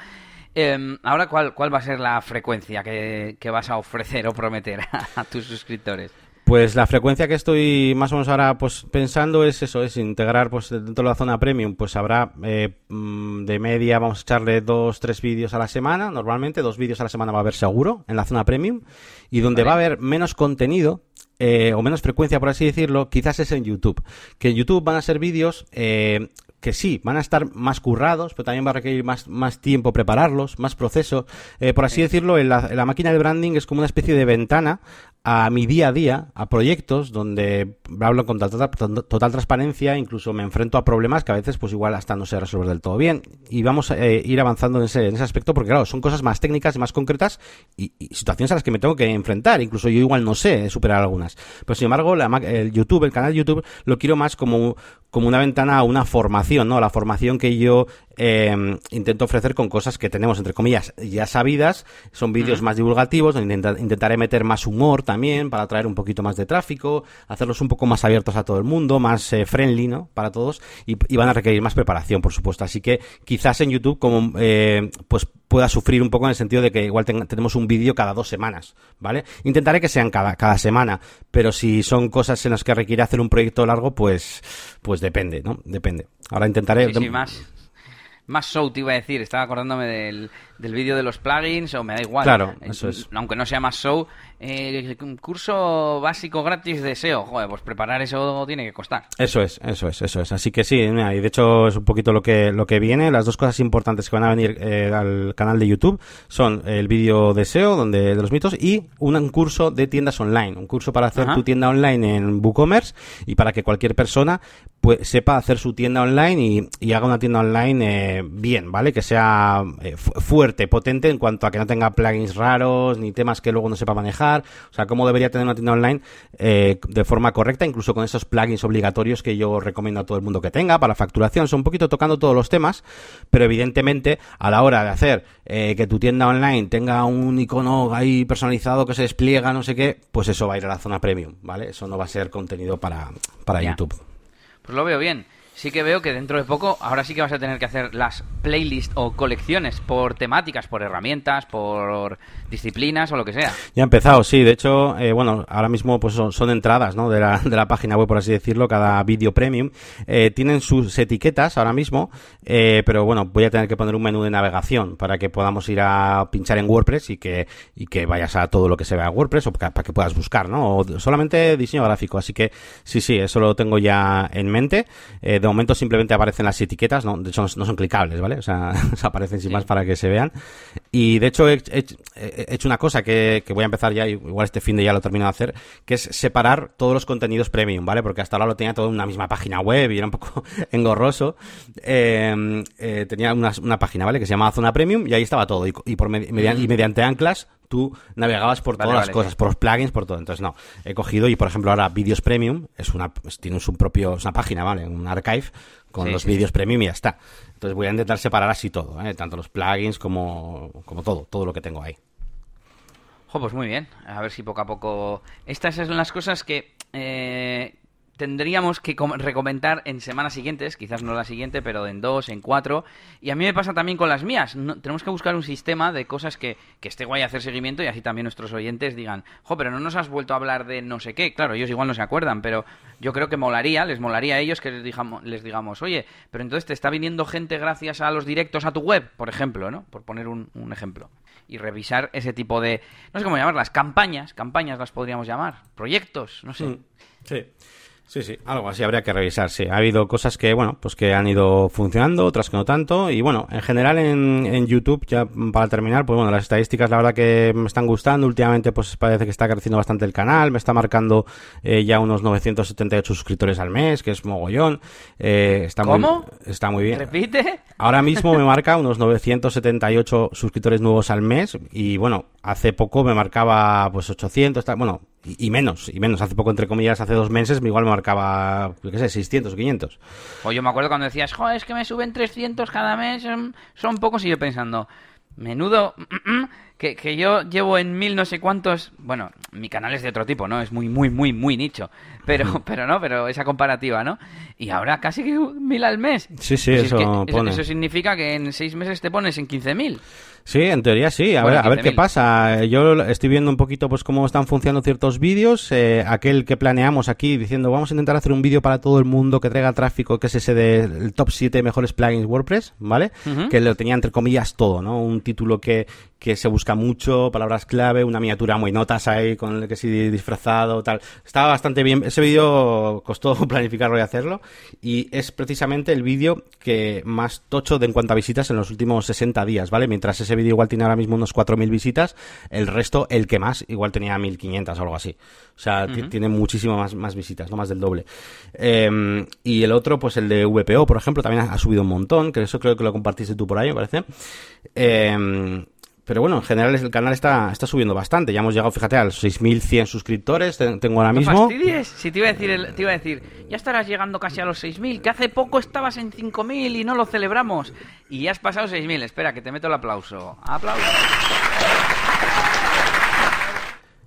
Speaker 1: Em, ahora, ¿cuál, ¿cuál va a ser la frecuencia que, vas a ofrecer o prometer a tus suscriptores?
Speaker 2: Pues la frecuencia que estoy más o menos ahora pues pensando es eso, es integrar pues dentro de la zona premium, pues habrá eh, mm, de media vamos a echarle dos, tres vídeos a la semana, normalmente dos vídeos a la semana va a haber seguro en la zona premium y donde va a haber menos contenido eh, o menos frecuencia por así decirlo, quizás es en YouTube, que en YouTube van a ser vídeos eh, que sí, van a estar más currados, pero también va a requerir más, más tiempo prepararlos, más proceso. Eh, por así decirlo, la, la, máquina de branding es como una especie de ventana a mi día a día, a proyectos donde hablo con total, total, transparencia, incluso me enfrento a problemas que a veces pues igual hasta no se resuelven del todo bien. Y vamos a eh, ir avanzando en ese, en ese aspecto porque claro, son cosas más técnicas y más concretas y, situaciones a las que me tengo que enfrentar. Incluso yo igual no sé superar algunas. Pero sin embargo, la, el YouTube, el canal de YouTube, lo quiero más como, como una ventana a una formación, ¿no? La formación que yo eh, intento ofrecer con cosas que tenemos, entre comillas, ya sabidas. Son vídeos más divulgativos, donde intentaré meter más humor también para atraer un poquito más de tráfico, hacerlos un poco más abiertos a todo el mundo, más eh, friendly, ¿no? Para todos. Y, van a requerir más preparación, por supuesto. Así que quizás en YouTube, como, eh, pues pueda sufrir un poco en el sentido de que igual tenemos un vídeo cada dos semanas, ¿vale? Intentaré que sean cada, cada semana, pero si son cosas en las que requiere hacer un proyecto largo, pues, pues depende, ¿no? Depende. Ahora intentaré...
Speaker 1: Sí, más, más show te iba a decir, estaba acordándome del, del vídeo de los plugins, o me da igual.
Speaker 2: Claro, eso es.
Speaker 1: Aunque no sea más show, eh, un curso básico gratis de SEO. Joder, pues preparar eso tiene que costar.
Speaker 2: Eso es, eso es, eso es. Así que sí, y de hecho es un poquito lo que, lo que viene. Las dos cosas importantes que van a venir eh, al canal de YouTube son el vídeo de SEO, donde, de los mitos, y un, curso de tiendas online. Un curso para hacer tu tienda online en WooCommerce y para que cualquier persona pues, sepa hacer su tienda online y, haga una tienda online eh, bien, ¿vale? Que sea fuerte potente en cuanto a que no tenga plugins raros ni temas que luego no sepa manejar. O sea, cómo debería tener una tienda online eh, de forma correcta, incluso con esos plugins obligatorios que yo recomiendo a todo el mundo que tenga para facturación. Son un poquito tocando todos los temas, pero evidentemente a la hora de hacer eh, que tu tienda online tenga un icono ahí personalizado que se despliega, no sé qué, pues eso va a ir a la zona premium, ¿vale? Eso no va a ser contenido para, para YouTube.
Speaker 1: Pues lo veo bien sí que veo que dentro de poco, ahora sí que vas a tener que hacer las playlists o colecciones por temáticas, por herramientas, por disciplinas o lo que sea.
Speaker 2: Ya ha empezado, sí. De hecho, eh, bueno, ahora mismo pues son, entradas, ¿no? De la, de la, página web, por así decirlo, cada vídeo premium. Eh, tienen sus etiquetas ahora mismo, eh, pero bueno, voy a tener que poner un menú de navegación para que podamos ir a pinchar en WordPress y que, y que vayas a todo lo que se vea en WordPress o para que puedas buscar, ¿no? O solamente diseño gráfico. Así que sí, sí, eso lo tengo ya en mente. de momento simplemente aparecen las etiquetas, ¿no? De hecho, no, son clicables, ¿vale? O sea, aparecen sin más para que se vean. Y de hecho, he, hecho una cosa que, voy a empezar ya, igual este fin de ya lo termino de hacer, que es separar todos los contenidos premium, ¿vale? Porque hasta ahora lo tenía todo en una misma página web y era un poco engorroso. Em, eh, tenía una, página, ¿vale? Que se llamaba Zona Premium y ahí estaba todo. Y, por y mediante anclas tú navegabas por todas las cosas, por los plugins, por todo. Entonces, no, he cogido y, por ejemplo, ahora Vídeos Premium es una, tiene un propio, es una página, ¿vale? Un archive con los vídeos premium y ya está. Entonces voy a intentar separar así todo, ¿eh? tanto los plugins como, como todo, todo lo que tengo ahí.
Speaker 1: Pues muy bien. A ver si poco a poco. Estas son las cosas que eh, tendríamos que recomendar en semanas siguientes, quizás no la siguiente, pero en dos, en cuatro. Y a mí me pasa también con las mías. tenemos que buscar un sistema de cosas que, que esté guay hacer seguimiento y así también nuestros oyentes digan, jo, pero no nos has vuelto a hablar de no sé qué. Claro, ellos igual no se acuerdan, pero yo creo que molaría, les molaría a ellos que les digamos, les digamos oye, pero entonces te está viniendo gente gracias a los directos a tu web, por ejemplo, ¿no? Por poner un ejemplo. Y revisar ese tipo de, no sé cómo llamarlas, campañas, campañas las podríamos llamar, proyectos, no sé. Mm,
Speaker 2: sí. Sí, sí, algo así habría que revisar, sí. Ha habido cosas que, bueno, pues que han ido funcionando, otras que no tanto. Y bueno, en general en, en YouTube, ya para terminar, pues bueno, las estadísticas la verdad que me están gustando. Últimamente pues parece que está creciendo bastante el canal, me está marcando eh, ya unos 978 suscriptores al mes, que es mogollón. Eh, está
Speaker 1: ¿Cómo?
Speaker 2: está muy bien.
Speaker 1: ¿Repite?
Speaker 2: Ahora mismo me marca unos 978 suscriptores nuevos al mes y bueno, hace poco me marcaba pues 800, bueno, y, menos, y menos. Hace poco, entre comillas, hace dos meses, igual me marcaba, yo qué sé, 600 o 500.
Speaker 1: O yo me acuerdo cuando decías, joder, es que me suben 300 cada mes, son, pocos, y yo pensando, menudo, que, que, yo llevo en mil no sé cuántos, bueno, mi canal es de otro tipo, ¿no? Es muy, muy, muy, muy nicho, pero, pero no, pero esa comparativa, ¿no? Y ahora casi que mil al mes.
Speaker 2: Sí, sí, pues eso,
Speaker 1: eso, eso significa que en seis meses te pones en 15.000.
Speaker 2: Sí, en teoría sí. A ver, a ver qué pasa. Yo estoy viendo un poquito pues cómo están funcionando ciertos vídeos. Eh, aquel que planeamos aquí diciendo vamos a intentar hacer un vídeo para todo el mundo que traiga tráfico, que es ese del top 7 mejores plugins WordPress, ¿vale? Que lo tenía entre comillas todo, ¿no? Un título que, que se busca mucho, palabras clave, una miniatura muy notas ahí con el que sí disfrazado, tal. Estaba bastante bien. Ese vídeo costó planificarlo y hacerlo. Y es precisamente el vídeo que más tocho de en cuanto a visitas en los últimos 60 días, ¿vale? Mientras ese vídeo igual tiene ahora mismo unos 4.000 visitas, el resto, el que más, igual tenía 1.500 o algo así. O sea, tiene muchísimo más, más visitas, no más del doble. Em, y el otro, pues el de VPO, por ejemplo, también ha, subido un montón, que eso creo que lo compartiste tú por ahí, me parece. Eh, pero bueno, en general el canal está, está subiendo bastante. Ya hemos llegado, fíjate, a los 6.100 suscriptores. Tengo ahora mismo.
Speaker 1: No fastidies. Si te iba a decir, te iba a decir, ya estarás llegando casi a los 6.000, que hace poco estabas en 5.000 y no lo celebramos. Y ya has pasado 6.000. Espera, que te meto el aplauso. ¡Aplauso!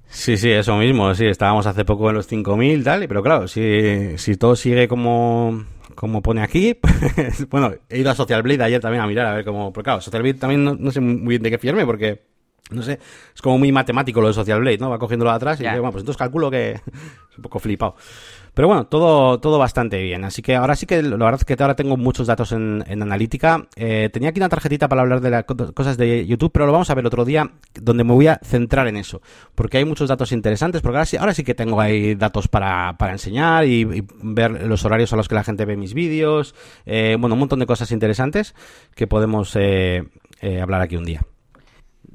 Speaker 2: Sí, sí, eso mismo. Sí, estábamos hace poco en los 5.000 tal. Pero claro, si, si todo sigue como como pone aquí. bueno, he ido a Social Blade ayer también a mirar a ver cómo. Porque claro, Social Blade también no, sé muy bien de qué fiarme porque. No sé, es como muy matemático lo de Social Blade, ¿no? Va cogiéndolo de atrás y bueno, pues entonces calculo que es un poco flipado. Pero bueno, todo, todo bastante bien. Así que ahora sí que la verdad es que ahora tengo muchos datos en, analítica. Eh, tenía aquí una tarjetita para hablar de las cosas de YouTube, pero lo vamos a ver otro día donde me voy a centrar en eso. Porque hay muchos datos interesantes, porque ahora sí, ahora sí que tengo ahí datos para, para enseñar y, ver los horarios a los que la gente ve mis vídeos. Eh, bueno, un montón de cosas interesantes que podemos eh, hablar aquí un día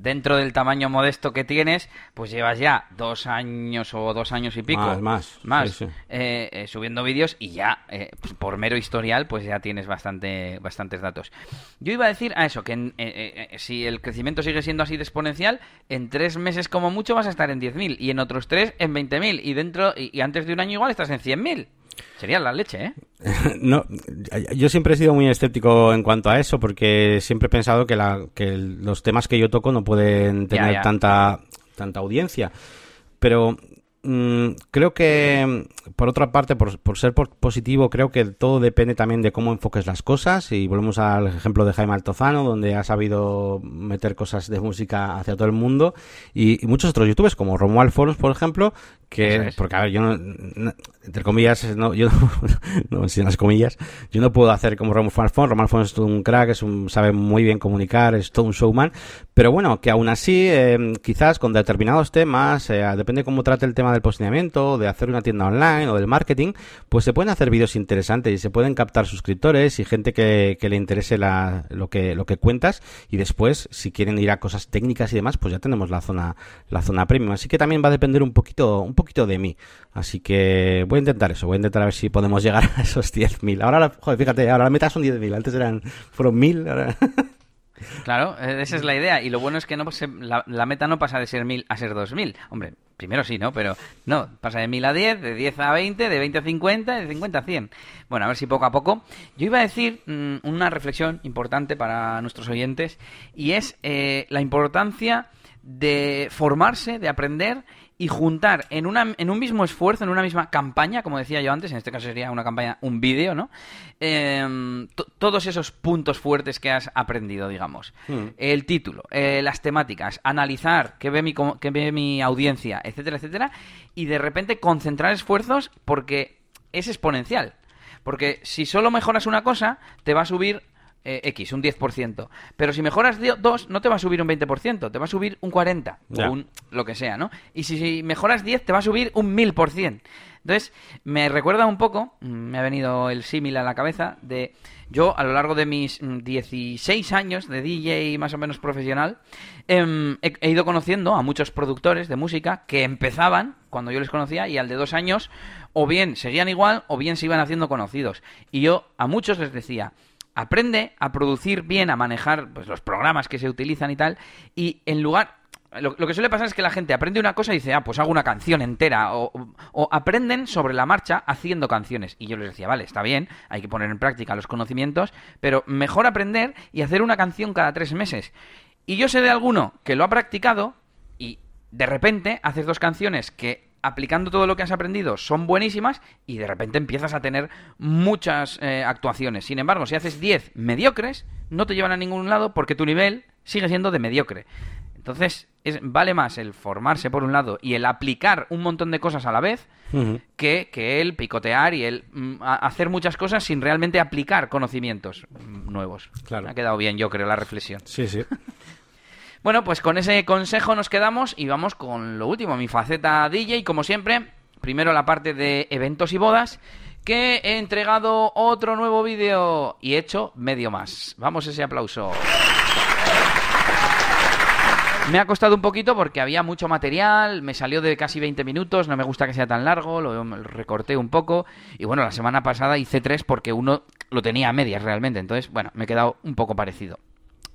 Speaker 1: dentro del tamaño modesto que tienes, pues llevas ya dos años o dos años y pico.
Speaker 2: Más,
Speaker 1: más. Eh, eh, subiendo vídeos y ya, eh, pues, por mero historial, pues ya tienes bastante, bastantes datos. Yo iba a decir a eso, que si el crecimiento sigue siendo así de exponencial, en tres meses como mucho vas a estar en 10.000 y en otros tres en 20.000 y dentro y, y antes de un año igual estás en 100.000. Sería la leche, ¿eh?
Speaker 2: no, yo siempre he sido muy escéptico en cuanto a eso, porque siempre he pensado que, la, que los temas que yo toco no pueden tener tanta tanta audiencia. Pero creo que, por otra parte, por, ser positivo, creo que todo depende también de cómo enfoques las cosas. Y volvemos al ejemplo de Jaime Altozano, donde ha sabido meter cosas de música hacia todo el mundo. Y, muchos otros youtubers, como Romuald Forums, por ejemplo, que, porque a ver, yo no, entre comillas, no, yo no, sin las comillas, yo no puedo hacer como Romuald Forums. Romuald Forums es un crack, es un, sabe muy bien comunicar, es todo un showman. Pero bueno, que aún así, eh, quizás con determinados temas, eh, depende cómo trate el tema del posicionamiento, de hacer una tienda online o del marketing, pues se pueden hacer vídeos interesantes y se pueden captar suscriptores y gente que, que le interese la, lo que lo que cuentas y después si quieren ir a cosas técnicas y demás, pues ya tenemos la zona la zona premium, así que también va a depender un poquito un poquito de mí. Así que voy a intentar eso, voy a intentar a ver si podemos llegar a esos 10.000. Ahora, joder, fíjate, ahora la meta son 10.000, antes eran fueron 1.000, ahora...
Speaker 1: Claro, eh, esa es la idea. Y lo bueno es que no la, la, meta no pasa de ser 1000 a ser 2000. Hombre, primero sí, ¿no? Pero no, pasa de 1000 a 10, de 10 a 20, de 20 a 50, de 50 a 100. Bueno, a ver si poco a poco. Yo iba a decir mm, una reflexión importante para nuestros oyentes y es eh, la importancia de formarse, de aprender y juntar en, una, en un mismo esfuerzo, en una misma campaña, como decía yo antes, en este caso sería una campaña, un vídeo, ¿no? Em, todos esos puntos fuertes que has aprendido, digamos. Hmm. El título, eh, las temáticas, analizar qué ve, mi, qué ve mi audiencia, etcétera, etcétera, y de repente concentrar esfuerzos porque es exponencial. Porque si solo mejoras una cosa, te va a subir eh, X, un 10%. Pero si mejoras 2, no te va a subir un 20%, te va a subir un 40%, o un, lo que sea, ¿no? Y si, mejoras 10, te va a subir un 1000%. Entonces, me recuerda un poco, mm, me ha venido el símil a la cabeza, de yo a lo largo de mis 16 mm, años de DJ más o menos profesional, em, he, ido conociendo a muchos productores de música que empezaban cuando yo les conocía y al de dos años o bien seguían igual o bien se iban haciendo conocidos. Y yo a muchos les decía, aprende a producir bien, a manejar pues, los programas que se utilizan y tal, y en lugar... Lo, que suele pasar es que la gente aprende una cosa y dice, ah, pues hago una canción entera, o, o, aprenden sobre la marcha haciendo canciones. Y yo les decía, vale, está bien, hay que poner en práctica los conocimientos, pero mejor aprender y hacer una canción cada tres meses. Y yo sé de alguno que lo ha practicado y de repente haces dos canciones que aplicando todo lo que has aprendido son buenísimas y de repente empiezas a tener muchas eh, actuaciones. Sin embargo, si haces 10 mediocres, no te llevan a ningún lado porque tu nivel sigue siendo de mediocre. Entonces, es, vale más el formarse por un lado y el aplicar un montón de cosas a la vez que, que, el picotear y el mm, hacer muchas cosas sin realmente aplicar conocimientos nuevos. Claro. Me ha quedado bien, yo creo, la reflexión.
Speaker 2: Sí, sí.
Speaker 1: Bueno, pues con ese consejo nos quedamos y vamos con lo último, mi faceta DJ, como siempre, primero la parte de eventos y bodas, que he entregado otro nuevo vídeo y he hecho medio más. Vamos ese aplauso. Me ha costado un poquito porque había mucho material, me salió de casi 20 minutos, no me gusta que sea tan largo, lo, recorté un poco y bueno, la semana pasada hice tres porque uno lo tenía a medias realmente, entonces bueno, me he quedado un poco parecido.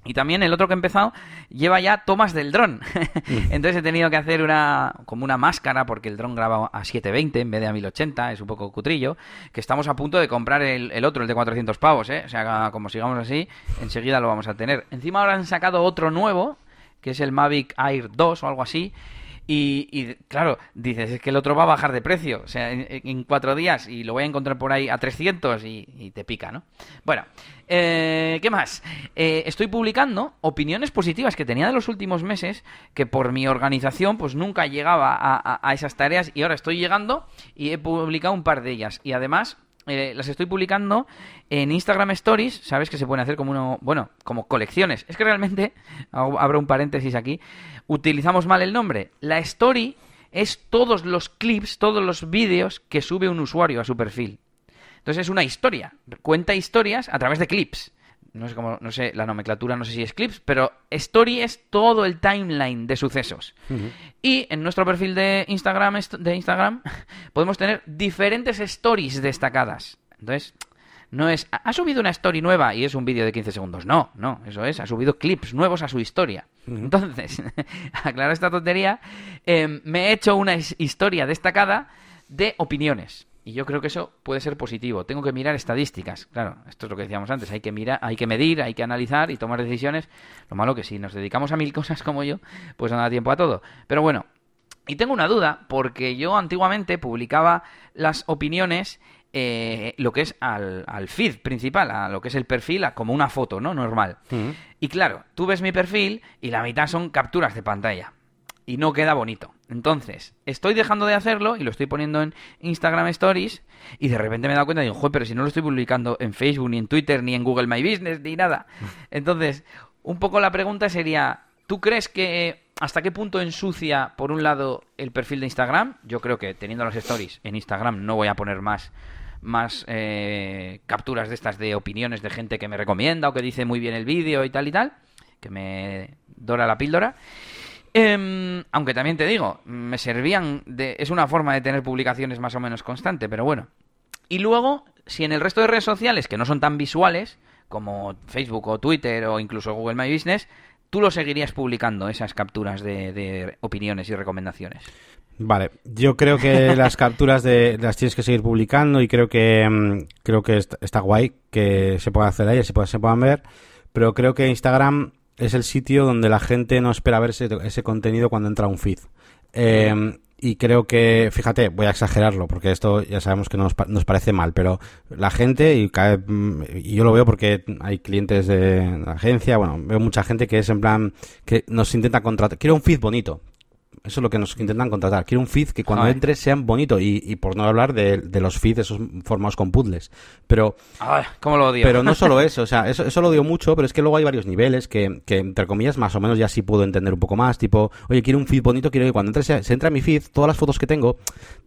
Speaker 1: Y también el otro que he empezado lleva ya tomas del dron. Entonces he tenido que hacer una como una máscara porque el dron graba a 720 en vez de a 1080, es un poco cutrillo, que estamos a punto de comprar el, el otro, el de 400 pavos, ¿eh? O sea, como sigamos así, enseguida lo vamos a tener. Encima ahora han sacado otro nuevo, que es el Mavic Air 2 o algo así, y, claro, dices, es que el otro va a bajar de precio, o sea, en, cuatro días y lo voy a encontrar por ahí a 300 y, te pica, ¿no? Bueno, eh, ¿qué más? Eh, estoy publicando opiniones positivas que tenía de los últimos meses, que por mi organización pues nunca llegaba a esas tareas y ahora estoy llegando y he publicado un par de ellas. Y además eh, las estoy publicando en Instagram Stories, sabes que se pueden hacer como uno, bueno, como colecciones. Es que realmente, abro un paréntesis aquí, utilizamos mal el nombre. La story es todos los clips, todos los vídeos que sube un usuario a su perfil. Entonces es una historia, cuenta historias a través de clips. No sé cómo, no sé la nomenclatura, no sé si es clips, pero story es todo el timeline de sucesos. Y en nuestro perfil de Instagram, de Instagram podemos tener diferentes stories destacadas. Entonces, no es, ha subido una story nueva y es un vídeo de 15 segundos. No, no, eso es, ha subido clips nuevos a su historia. Entonces, aclarar esta tontería, em, me he hecho una historia destacada de opiniones. Y yo creo que eso puede ser positivo. Tengo que mirar estadísticas. Claro, esto es lo que decíamos antes. Hay que mirar, hay que medir, hay que analizar y tomar decisiones. Lo malo que si nos dedicamos a mil cosas como yo, pues no da tiempo a todo. Pero bueno, Y tengo una duda, porque yo antiguamente publicaba las opiniones eh, lo que es al, al, feed principal, a lo que es el perfil, como una foto, ¿no? Normal.
Speaker 2: Mm.
Speaker 1: Y claro, tú ves mi perfil y la mitad son capturas de pantalla. Y no queda bonito. Entonces, estoy dejando de hacerlo y lo estoy poniendo en Instagram Stories. Y de repente me he dado cuenta y digo, joder, pero si no lo estoy publicando en Facebook, ni en Twitter, ni en Google My Business, ni nada. Entonces, un poco la pregunta sería, ¿tú crees que hasta qué punto ensucia, por un lado, el perfil de Instagram? Yo creo que teniendo las stories en Instagram no voy a poner más más eh, capturas de estas de opiniones de gente que me recomienda o que dice muy bien el vídeo y tal y tal, que me dora la píldora. Em, aunque también te digo, me servían de... Es una forma de tener publicaciones más o menos constante, pero bueno. Y luego, si en el resto de redes sociales, que no son tan visuales, como Facebook o Twitter o incluso Google My Business, tú lo seguirías publicando, esas capturas de, de opiniones y recomendaciones.
Speaker 2: Vale, yo creo que las capturas de las tienes que seguir publicando y creo que mm, creo que está, está, guay que se puedan hacer ahí, se, puedan, se puedan ver, pero creo que Instagram es el sitio donde la gente no espera ver ese, contenido cuando entra un feed. Eh, y creo que, fíjate, voy a exagerarlo, porque esto ya sabemos que nos, nos parece mal, pero la gente, y, cae, y yo lo veo porque hay clientes de la agencia, bueno, veo mucha gente que es en plan, que nos intenta contratar, quiero un feed bonito, eso es lo que nos intentan contratar. Quiero un feed que cuando
Speaker 1: Joder.
Speaker 2: entres sean bonito y, y, por no hablar de, de, los feeds esos formados con puzzles. Pero,
Speaker 1: Ay, ¿cómo lo odio?
Speaker 2: pero no solo eso, o sea, eso, eso lo odio mucho, pero es que luego hay varios niveles que, que, entre comillas, más o menos ya sí puedo entender un poco más. Tipo, oye, quiero un feed bonito, quiero que cuando entre, se, se entra a mi feed, todas las fotos que tengo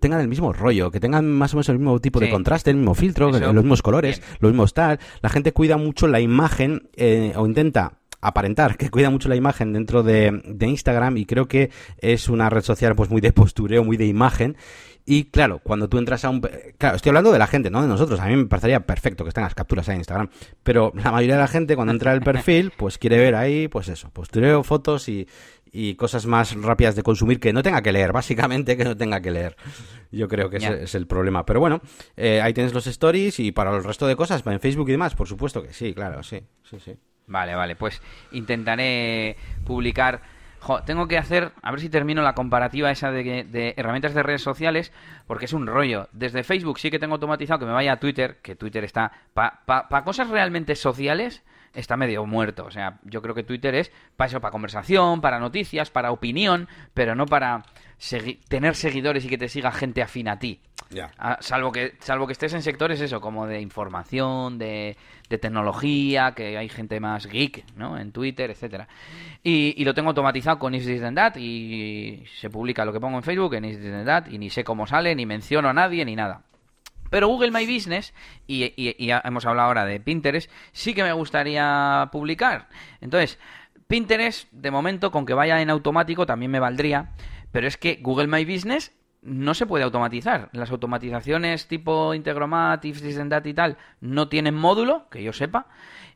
Speaker 2: tengan el mismo rollo, que tengan más o menos el mismo tipo
Speaker 1: Sí.
Speaker 2: de contraste, el mismo filtro,
Speaker 1: Eso.
Speaker 2: los mismos colores,
Speaker 1: Bien.
Speaker 2: los mismos tal. La gente cuida mucho la imagen eh, o intenta aparentar que cuida mucho la imagen dentro de, de Instagram y creo que es una red social pues muy de postureo, muy de imagen. Y claro, cuando tú entras a un... Claro, estoy hablando de la gente, no de nosotros. A mí me parecería perfecto que estén las capturas ahí en Instagram. Pero la mayoría de la gente cuando entra al perfil, pues quiere ver ahí, pues eso, postureo, fotos y, y cosas más rápidas de consumir que no tenga que leer, básicamente que no tenga que leer. Yo creo que ese es el problema. Pero bueno, eh, ahí tienes los stories y para el resto de cosas, en Facebook y demás, por supuesto que sí, claro, sí, sí, sí.
Speaker 1: Vale, vale, pues intentaré publicar. Tengo que hacer, a ver si termino la comparativa esa de, de herramientas de redes sociales, porque es un rollo. Desde Facebook sí que tengo automatizado que me vaya a Twitter, que Twitter está para pa, pa cosas realmente sociales, está medio muerto. O sea, yo creo que Twitter es para eso, para conversación, para noticias, para opinión, pero no para segui- tener seguidores y que te siga gente afín a ti.
Speaker 2: Ya.
Speaker 1: Ah, salvo que salvo que estés en sectores eso como de información de, de tecnología que hay gente más geek no en Twitter etcétera y, y lo tengo automatizado con Is This Then That y se publica lo que pongo en Facebook en Is This Then That y ni sé cómo sale ni menciono a nadie ni nada pero Google My Business, y, hemos hablado ahora de Pinterest, sí que me gustaría publicar. Entonces, Pinterest, de momento, con que vaya en automático, también me valdría. Pero es que Google My Business no se puede automatizar. Las automatizaciones tipo Integromat, If This and That y tal, no tienen módulo, que yo sepa.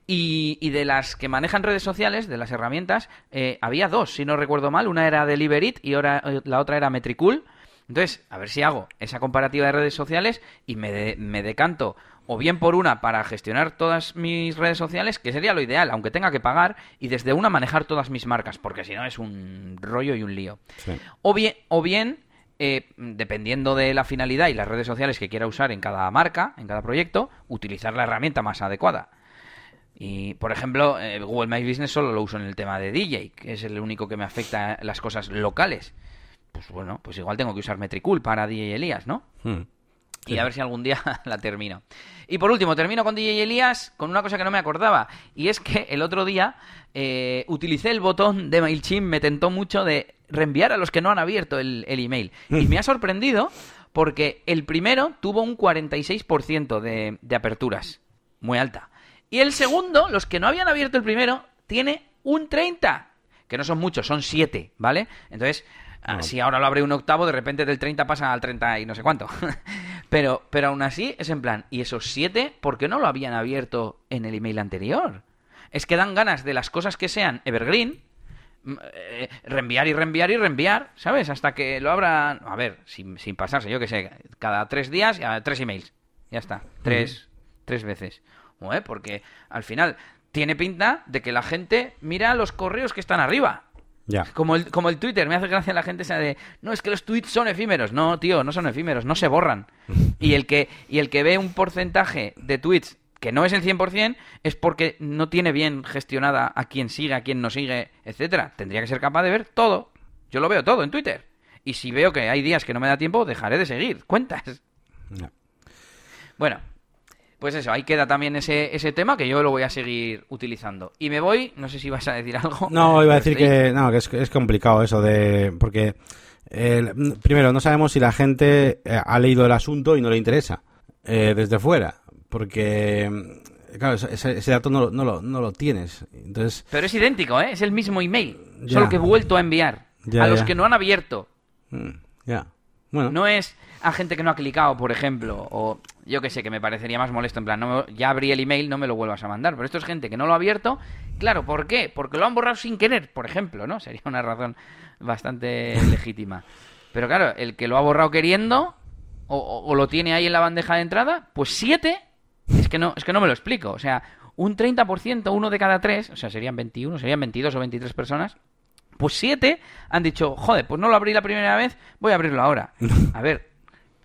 Speaker 1: Y, y de las que manejan redes sociales, de las herramientas, eh, había dos, si no recuerdo mal. Una era Deliverit y ahora, eh, la otra era Metricool. Entonces, a ver si hago esa comparativa de redes sociales y me, de- me decanto o bien por una para gestionar todas mis redes sociales, que sería lo ideal, aunque tenga que pagar, y desde una manejar todas mis marcas, porque si no es un rollo y un lío.
Speaker 2: Sí.
Speaker 1: O bien, o bien eh, dependiendo de la finalidad y las redes sociales que quiera usar en cada marca, en cada proyecto, utilizar la herramienta más adecuada. Y, por ejemplo, eh, Google My Business solo lo uso en el tema de DJ, que es el único que me afecta las cosas locales. Pues bueno, pues igual tengo que usar Metricool para DJ Elías, ¿no?
Speaker 2: Hmm.
Speaker 1: Y a ver si algún día la termino. Y por último, termino con DJ Elías con una cosa que no me acordaba. Y es que el otro día eh, utilicé el botón de MailChimp, me tentó mucho de reenviar a los que no han abierto el, el email. Y me ha sorprendido porque el primero tuvo un 46% de, de aperturas. Muy alta. Y el segundo, los que no habían abierto el primero, tiene un 30%. Que no son muchos, son 7, ¿vale? Entonces,
Speaker 2: No.
Speaker 1: si ahora lo abre un octavo, de repente del 30 pasa al 30 y no sé cuánto. pero, pero aún así es en plan, ¿y esos 7 por qué no lo habían abierto en el email anterior? Es que dan ganas de las cosas que sean evergreen, mm, eh, reenviar y reenviar y reenviar, ¿sabes? Hasta que lo abran, a ver, sin, sin pasarse, yo que sé, cada tres días, ya, tres emails. Ya está, tres, tres veces. Porque al final tiene pinta de que la gente mira los correos que están arriba. Como el, como el Twitter, me hace gracia la gente esa de, no, es que los tweets son efímeros. No, tío, no son efímeros, no se borran. Y el que, y el que ve un porcentaje de tweets que no es el 100% es porque no tiene bien gestionada a quién sigue, a quién no sigue, etcétera. Tendría que ser capaz de ver todo. Yo lo veo todo en Twitter. Y si veo que hay días que no me da tiempo, dejaré de seguir cuentas.
Speaker 2: Ya.
Speaker 1: Bueno, pues eso, ahí queda también ese, ese tema que yo lo voy a seguir utilizando. Y me voy, no sé si vas a decir algo.
Speaker 2: No, iba a decir que, no, que es, es complicado eso de... Porque, eh, primero, no sabemos si la gente eh, ha leído el asunto y no le interesa eh, desde fuera. Porque, claro, ese, ese dato no, lo- no, lo, no lo tienes. Entonces,
Speaker 1: Pero es idéntico, ¿eh? Es el mismo email.
Speaker 2: Ya.
Speaker 1: Solo que he vuelto a enviar.
Speaker 2: Ya,
Speaker 1: a los
Speaker 2: ya.
Speaker 1: que no han abierto.
Speaker 2: mm, ya. Bueno,
Speaker 1: No es a gente que no ha clicado, por ejemplo, o yo que sé, que me parecería más molesto, en plan, no me- ya abrí el email, no me lo vuelvas a mandar. Pero esto es gente que no lo ha abierto. Claro, ¿por qué? Porque lo han borrado sin querer, por ejemplo, ¿no? Sería una razón bastante legítima. Pero claro, el que lo ha borrado queriendo, o, o- o lo tiene ahí en la bandeja de entrada, pues siete, es que no, es que no me lo explico. O sea, un 30%, uno de cada tres, o sea, serían 21, serían 22 o 23 personas, pues siete han dicho, joder, pues no lo abrí la primera vez, voy a abrirlo ahora. A ver,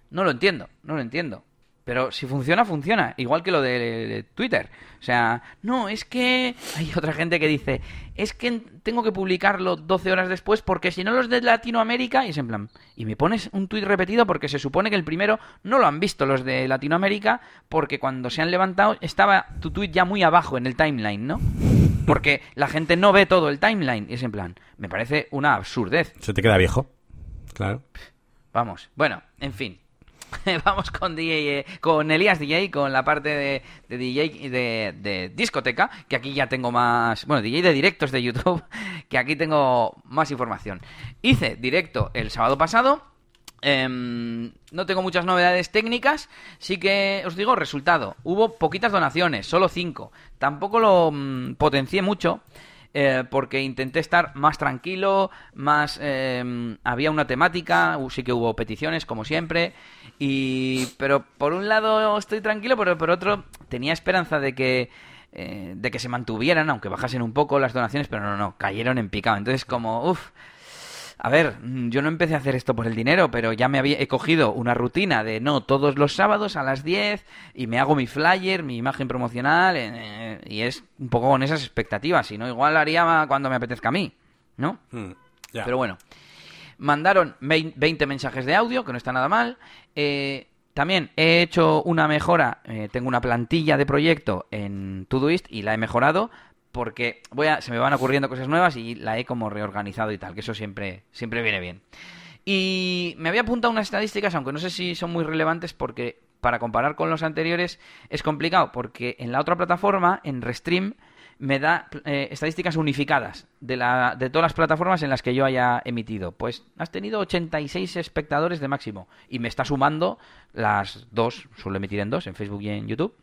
Speaker 1: no lo entiendo, no lo entiendo. Pero si funciona, funciona. Igual que lo de, de Twitter. O sea, no, es que hay otra gente que dice, es que tengo que publicarlo 12 horas después porque si no los de Latinoamérica, y es en plan, y me pones un tuit repetido porque se supone que el primero no lo han visto los de Latinoamérica porque cuando se han levantado estaba tu tuit ya muy abajo en el timeline, ¿no? Porque la gente no ve todo el timeline. Y es en plan, me parece una absurdez.
Speaker 2: se te queda viejo. Claro.
Speaker 1: Vamos, bueno, en fin. Vamos con DJ, eh, con Elías DJ, con la parte de, de DJ y de, de discoteca, que aquí ya tengo más, bueno, DJ de directos de YouTube, que aquí tengo más información. Hice directo el sábado pasado, em, no tengo muchas novedades técnicas, sí que os digo, resultado, hubo poquitas donaciones, solo cinco, tampoco lo mm, potencié mucho, eh, porque intenté estar más tranquilo, más eh, había una temática, sí que hubo peticiones como siempre, y pero por un lado estoy tranquilo, pero por otro tenía esperanza de que eh, de que se mantuvieran, aunque bajasen un poco las donaciones, pero no, no, cayeron en picado. Entonces como, uff, a ver, mm, yo no empecé a hacer esto por el dinero, pero ya me había he cogido una rutina de no, todos los sábados a las 10 y me hago mi flyer, mi imagen promocional eh, y es un poco con esas expectativas, si no igual haría cuando me apetezca a mí, ¿no?
Speaker 2: Mm, ya.
Speaker 1: Pero bueno, mandaron vein- 20 mensajes de audio, que no está nada mal. Eh, también he hecho una mejora, eh, tengo una plantilla de proyecto en Todoist y la he mejorado porque voy a, se me van ocurriendo cosas nuevas y la he como reorganizado y tal, que eso siempre, siempre viene bien. Y me había apuntado unas estadísticas, aunque no sé si son muy relevantes porque para comparar con los anteriores es complicado, porque en la otra plataforma, en Restream, me da eh, estadísticas unificadas de, la, de todas las plataformas en las que yo haya emitido. Pues has tenido 86 espectadores de máximo y me está sumando las dos, suelo emitir en dos, en Facebook y en YouTube.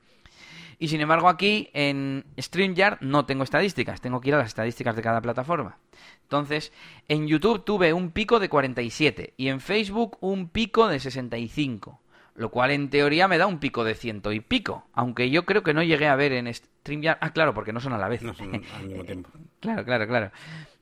Speaker 1: Y sin embargo aquí en StreamYard no tengo estadísticas, tengo que ir a las estadísticas de cada plataforma. Entonces, en YouTube tuve un pico de 47 y en Facebook un pico de 65. Lo cual en teoría me da un pico de ciento y pico. Aunque yo creo que no llegué a ver en StreamYard... Ah, claro, porque no son a la vez.
Speaker 2: No son al mismo tiempo.
Speaker 1: Claro, claro, claro.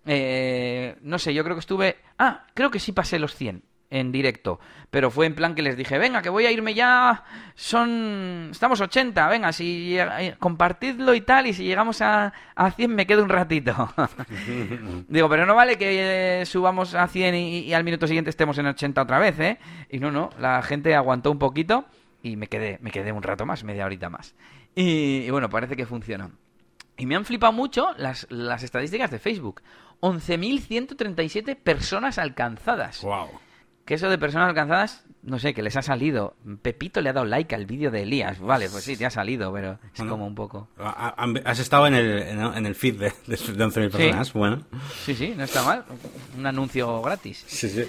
Speaker 1: Eh, no sé, yo creo que estuve... Ah, creo que sí pasé los 100 en directo. Pero fue en plan que les dije, venga, que voy a irme ya... Son... Estamos 80, venga, si llega- compartidlo y tal, y si llegamos a, a 100 me quedo un ratito. Digo, pero no vale que eh, subamos a 100 y, y al minuto siguiente estemos en 80 otra vez, ¿eh? Y no, no, la gente aguantó un poquito y me quedé, me quedé un rato más, media horita más. Y, y bueno, parece que funcionó. Y me han flipado mucho las, las estadísticas de Facebook. 11.137 personas alcanzadas.
Speaker 2: Wow.
Speaker 1: Que eso de personas alcanzadas, no sé, que les ha salido. Pepito le ha dado like al vídeo de Elías. Vale, pues sí, te ha salido, pero es
Speaker 2: Bueno.
Speaker 1: como un poco...
Speaker 2: Ha- ha- Has estado en el, en el feed de, de 11.000 personas. Bueno.
Speaker 1: Sí, sí, no está mal. Un anuncio gratis.
Speaker 2: Sí, sí.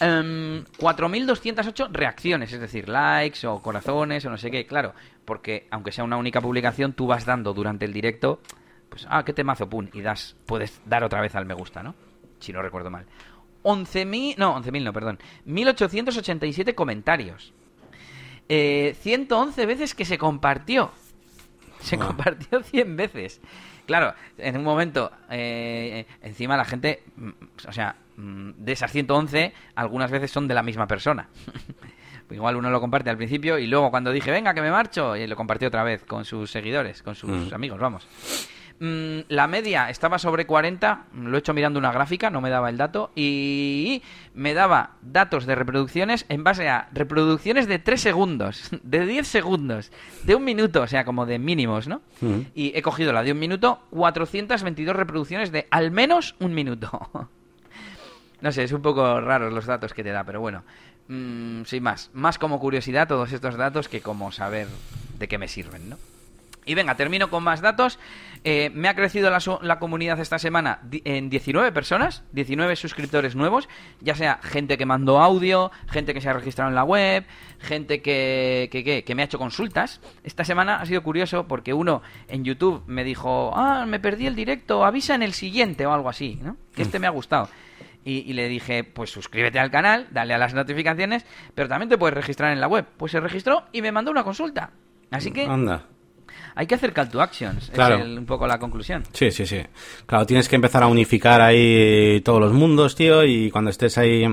Speaker 1: Em, 4.208 reacciones, es decir, likes o corazones o no sé qué, claro, porque aunque sea una única publicación, tú vas dando durante el directo, pues, ah, qué temazo, pum, y das, puedes dar otra vez al me gusta, ¿no? Si no recuerdo mal. 11.000, no, 11.000 no, perdón, 1.887 comentarios. Eh, 111 veces que se compartió. Se
Speaker 2: Wow.
Speaker 1: compartió 100 veces. Claro, en un momento, eh, encima la gente, mm, o sea, mm, de esas 111, algunas veces son de la misma persona. Igual uno lo comparte al principio y luego cuando dije, venga, que me marcho, y lo compartió otra vez con sus seguidores, con sus
Speaker 2: Mm.
Speaker 1: amigos, vamos. Mm, la media estaba sobre 40, lo he hecho mirando una gráfica, no me daba el dato, y me daba datos de reproducciones en base a reproducciones de 3 segundos, de 10 segundos, de un minuto, o sea, como de mínimos, ¿no?
Speaker 2: Mm.
Speaker 1: Y he cogido la de un minuto, 422 reproducciones de al menos un minuto. no sé, es un poco raros los datos que te da, pero bueno. Mm, sin más, más como curiosidad todos estos datos que como saber de qué me sirven, ¿no? Y venga, termino con más datos. Eh, me ha crecido la, la comunidad esta semana en 19 personas, 19 suscriptores nuevos, ya sea gente que mandó audio, gente que se ha registrado en la web, gente que, que, que- que me ha hecho consultas. Esta semana ha sido curioso porque uno en YouTube me dijo, ah, me perdí el directo, avisa en el siguiente o algo así, ¿no? Que este me ha gustado. Y, y le dije, pues suscríbete al canal, dale a las notificaciones, pero también te puedes registrar en la web. Pues se registró y me mandó una consulta. Así que
Speaker 2: Anda.
Speaker 1: Hay que hacer call to actions,
Speaker 2: Claro.
Speaker 1: es el- un poco la conclusión.
Speaker 2: Sí, sí, sí. Claro, tienes que empezar a unificar ahí todos los mundos, tío, y cuando estés ahí...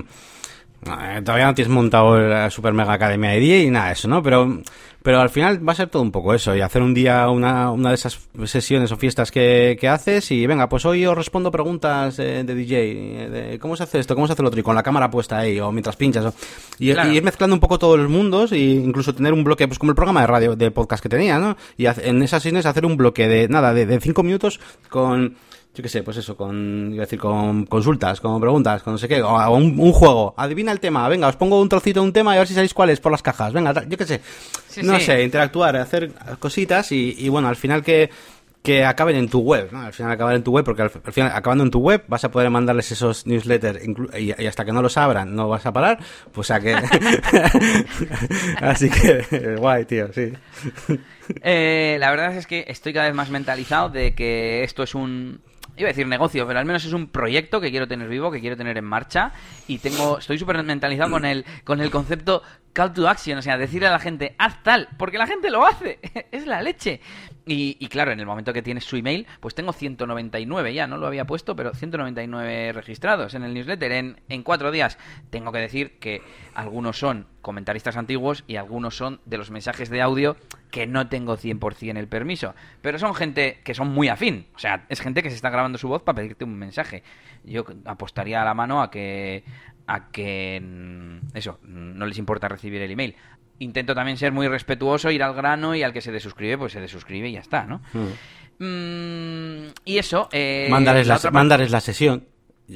Speaker 2: eh, Todavía no tienes montado la super mega academia de DJ y nada de eso, ¿no? Pero, pero al final va a ser todo un poco eso, y hacer un día una, una de esas sesiones o fiestas que, que haces y venga, pues hoy os respondo preguntas de DJ, de cómo se hace esto, cómo se hace lo otro, y con la cámara puesta ahí, o mientras pinchas, o- y,
Speaker 1: Claro.
Speaker 2: y ir mezclando un poco todos los mundos e incluso tener un bloque, pues como el programa de radio, de podcast que tenía, ¿no? Y en esas sesiones hacer un bloque de, nada, de, de cinco minutos con, yo qué sé, pues eso, con, iba a decir, con consultas, con preguntas, con no sé qué, o, un, un juego, adivina el tema, venga, os pongo un trocito de un tema y a ver si sabéis cuál es por las cajas, venga, yo qué sé,
Speaker 1: Sí,
Speaker 2: no
Speaker 1: sí.
Speaker 2: sé, interactuar, hacer cositas y, y bueno, al final que que acaben en tu web, ¿no? Al final acabar en tu web, porque al, al final acabando en tu web vas a poder mandarles esos newsletters y hasta que no los abran no vas a parar, pues a que... Así que, guay, tío, sí.
Speaker 1: Eh, la verdad es que estoy cada vez más mentalizado de que esto es un iba a decir negocio, pero al menos es un proyecto que quiero tener vivo, que quiero tener en marcha y tengo estoy súper mentalizado con el con el concepto call to action, o sea, decirle a la gente haz tal, porque la gente lo hace, es la leche. Y, y claro, en el momento que tienes su email, pues tengo 199 ya, no lo había puesto, pero 199 registrados en el newsletter en, en cuatro días. Tengo que decir que algunos son comentaristas antiguos y algunos son de los mensajes de audio que no tengo 100% el permiso. Pero son gente que son muy afín. O sea, es gente que se está grabando su voz para pedirte un mensaje. Yo apostaría a la mano a que, a que mm, eso, mm, no les importa recibir el email. Intento también ser muy respetuoso, ir al grano y al que se desuscribe, pues se desuscribe y ya está, ¿no? Mm, y eso... Eh,
Speaker 2: Mándales la,
Speaker 1: otra parte-
Speaker 2: mándales la sesión.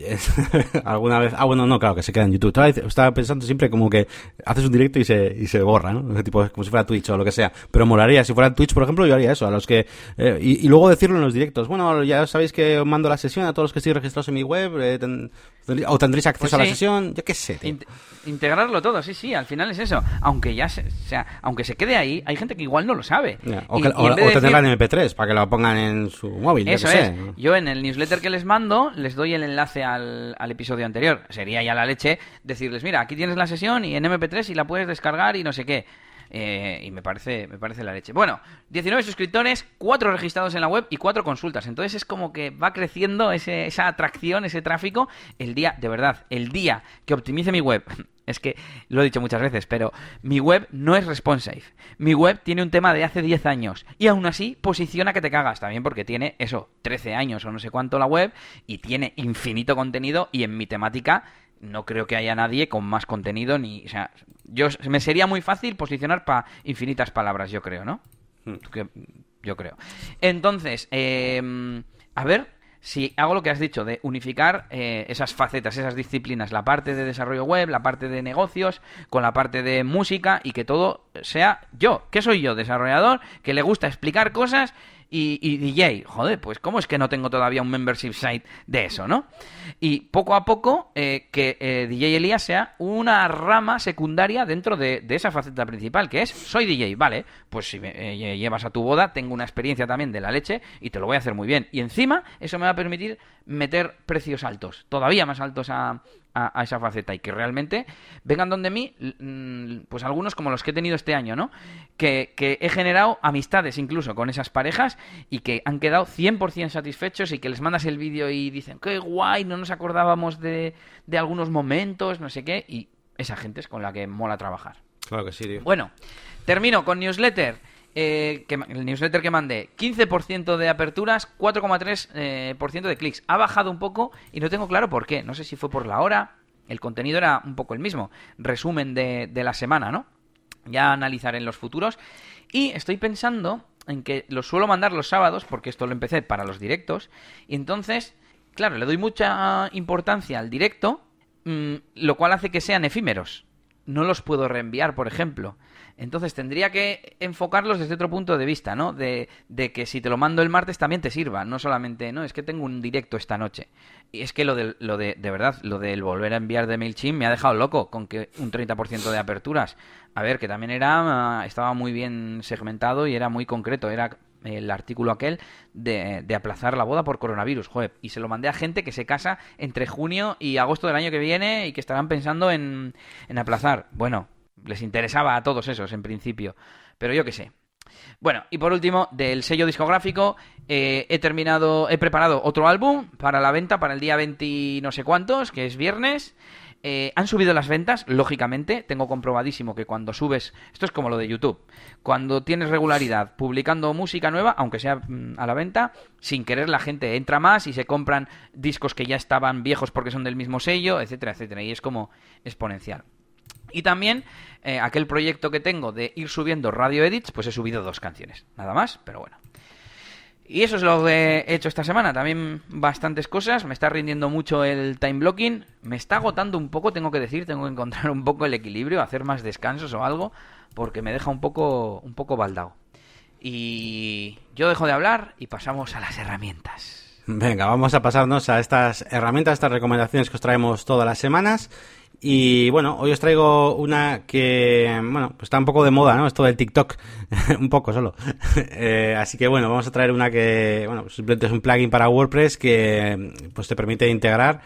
Speaker 2: Alguna vez. Ah, bueno, no, claro, que se queda en YouTube. Estaba, pensando siempre como que haces un directo y se, y se borra, ¿no? Tipo, como si fuera Twitch o lo que sea. Pero molaría, si fuera Twitch, por ejemplo, yo haría eso. A los que. eh, y, y luego decirlo en los directos. Bueno, ya sabéis que os mando la sesión a todos los que estéis registrados en mi web. eh, ten- o tendréis acceso
Speaker 1: Pues
Speaker 2: a la sesión. Yo qué sé, tío.
Speaker 1: Integrarlo todo, sí, sí, al final es eso. Aunque ya se, o sea, aunque se quede ahí, hay gente que igual no lo sabe.
Speaker 2: O, que-
Speaker 1: y
Speaker 2: o- o tenerla en MP3 para que la pongan en su móvil. yo
Speaker 1: Eso es.
Speaker 2: sé.
Speaker 1: Yo en el newsletter que les mando les doy el enlace al, episodio anterior. Sería ya la leche decirles, mira, aquí tienes la sesión y en MP3 y la puedes descargar y no sé qué. Eh, y me parece, me parece la leche. Bueno, 19 suscriptores, 4 registrados en la web y 4 consultas. Entonces es como que va creciendo esa atracción, ese tráfico. El día, de verdad, el día que optimice mi web. Es que lo he dicho muchas veces, pero mi web no es responsive. Mi web tiene un tema de hace 10 años y aún así posiciona que te cagas. También porque tiene eso, 13 años o no sé cuánto la web y tiene infinito contenido y en mi temática no creo que haya nadie con más contenido ni, o sea, yo me sería muy fácil posicionar para infinitas palabras, yo creo, ¿no? Que- yo creo. Entonces, eh, a ver si hago lo que has dicho de unificar eh, esas facetas, esas disciplinas, la parte de desarrollo web, la parte de negocios, con la parte de música y que todo sea yo. ¿Qué soy yo? Desarrollador que le gusta explicar cosas y, DJ. Joder, pues ¿cómo es que no tengo todavía un membership site de eso, no? Y poco a poco eh, que eh, DJ Elías sea una rama secundaria dentro de, de esa faceta principal, que es soy DJ, vale, pues si me eh, llevas a tu boda, tengo una experiencia también de la leche y te lo voy a hacer muy bien. Y encima eso me va a permitir meter precios altos, todavía más altos a, a, esa faceta y que realmente vengan donde mí, pues algunos como los que he tenido este año, ¿no? Que, que he generado amistades incluso con esas parejas y que han quedado 100% satisfechos y que les mandas el vídeo y dicen, qué guay, no nos acordábamos de, de algunos momentos, no sé qué, y esa gente es con la que mola trabajar.
Speaker 2: Claro que sí, tío.
Speaker 1: Bueno, termino con newsletter. Eh, que, el newsletter que mandé, 15% de aperturas, 4,3% eh, de clics. Ha bajado un poco y no tengo claro por qué. No sé si fue por la hora, el contenido era un poco el mismo. Resumen de, la semana, ¿no? Ya analizaré en los futuros. Y estoy pensando en que lo suelo mandar los sábados, porque esto lo empecé para los directos. Y entonces, claro, le doy mucha importancia al directo, mm, lo cual hace que sean efímeros. No los puedo reenviar, por ejemplo. Entonces tendría que enfocarlos desde otro punto de vista, ¿no? De, que si te lo mando el martes también te sirva, no solamente, no, es que tengo un directo esta noche. Y es que lo de, lo de, de verdad, lo del volver a enviar de MailChimp me ha dejado loco con que un 30% de aperturas. A ver, que también era, estaba muy bien segmentado y era muy concreto, era el artículo aquel de, de, aplazar la boda por coronavirus, joder, y se lo mandé a gente que se casa entre junio y agosto del año que viene y que estarán pensando en, en aplazar. Bueno, les interesaba a todos esos en principio. Pero yo qué sé. Bueno, y por último, del sello discográfico, eh, he terminado, he preparado otro álbum para la venta para el día 20 no sé cuántos, que es viernes. Eh, han subido las ventas, lógicamente. Tengo comprobadísimo que cuando subes, esto es como lo de YouTube, cuando tienes regularidad publicando música nueva, aunque sea mm, a la venta, sin querer la gente entra más y se compran discos que ya estaban viejos porque son del mismo sello, etcétera, etcétera. Y es como exponencial. Y también eh, aquel proyecto que tengo de ir subiendo radio edits, pues he subido dos canciones. Nada más, pero bueno. Y eso es lo que he hecho esta semana. También bastantes cosas. Me está rindiendo mucho el time blocking. Me está agotando un poco, tengo que decir. Tengo que encontrar un poco el equilibrio, hacer más descansos o algo, porque me deja un poco, un poco baldado. Y yo dejo de hablar y pasamos a las herramientas.
Speaker 2: Venga, vamos a pasarnos a estas herramientas, estas recomendaciones que os traemos todas las semanas. Y bueno, hoy os traigo una que, bueno, pues está un poco de moda, ¿no? Esto del TikTok, un poco solo. eh, así que bueno, vamos a traer una que, bueno, pues simplemente es un plugin para WordPress que pues te permite integrar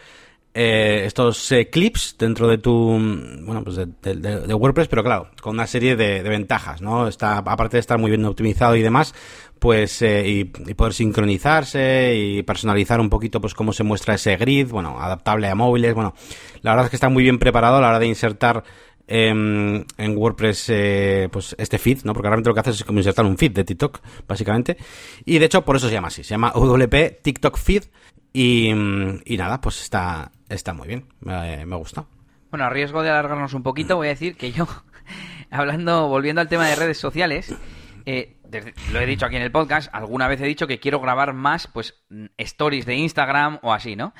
Speaker 2: eh, estos eh, clips dentro de tu, bueno, pues de, WordPress, pero claro, con una serie de, de, ventajas, ¿no? Está, aparte de estar muy bien optimizado y demás, pues eh, y, poder sincronizarse y personalizar un poquito pues cómo se muestra ese grid, bueno, adaptable a móviles, bueno, la verdad es que está muy bien preparado a la hora de insertar eh, en WordPress eh, pues este feed, ¿no? Porque realmente lo que haces es como insertar un feed de TikTok, básicamente. Y de hecho por eso se llama así, se llama WP TikTok Feed y, y nada, pues está, está muy bien, me, me gusta.
Speaker 1: Bueno, a riesgo de alargarnos un poquito, voy a decir que yo, hablando, volviendo al tema de redes sociales, eh, desde, lo he dicho aquí en el podcast, alguna vez he dicho que quiero grabar más, pues, stories de Instagram o así, ¿no?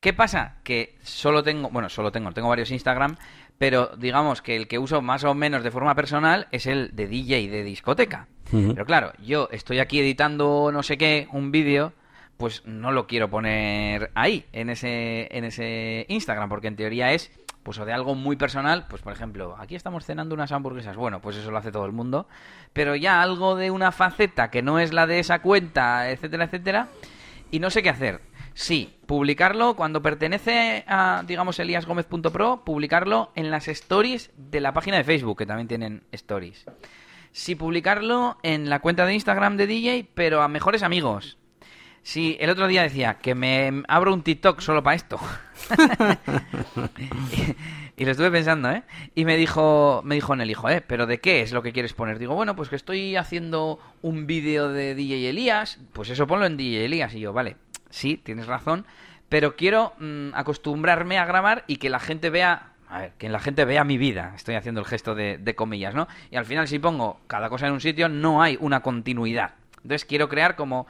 Speaker 1: ¿Qué pasa? Que solo tengo, bueno, solo tengo, tengo varios Instagram, pero digamos que el que uso más o menos de forma personal es el de DJ de discoteca. Uh -huh. Pero claro, yo estoy aquí editando no sé qué, un vídeo, pues no lo quiero poner ahí, en ese, en ese Instagram, porque en teoría es pues o de algo muy personal, pues por ejemplo, aquí estamos cenando unas hamburguesas, bueno, pues eso lo hace todo el mundo, pero ya algo de una faceta que no es la de esa cuenta, etcétera, etcétera, y no sé qué hacer. Sí, publicarlo cuando pertenece a, digamos, eliasgomez.pro, publicarlo en las stories de la página de Facebook, que también tienen stories. Sí, publicarlo en la cuenta de Instagram de DJ, pero a mejores amigos. Sí, el otro día decía que me abro un TikTok solo para esto. y, y, lo estuve pensando, ¿eh? Y me dijo, me dijo en el hijo, ¿eh? ¿Pero de qué es lo que quieres poner? Digo, bueno, pues que estoy haciendo un vídeo de DJ Elías. Pues eso ponlo en DJ Elías. Y yo, vale, sí, tienes razón. Pero quiero mmm, acostumbrarme a grabar y que la gente vea a ver, que la gente vea mi vida. Estoy haciendo el gesto de, de, comillas, ¿no? Y al final, si pongo cada cosa en un sitio, no hay una continuidad. Entonces quiero crear como.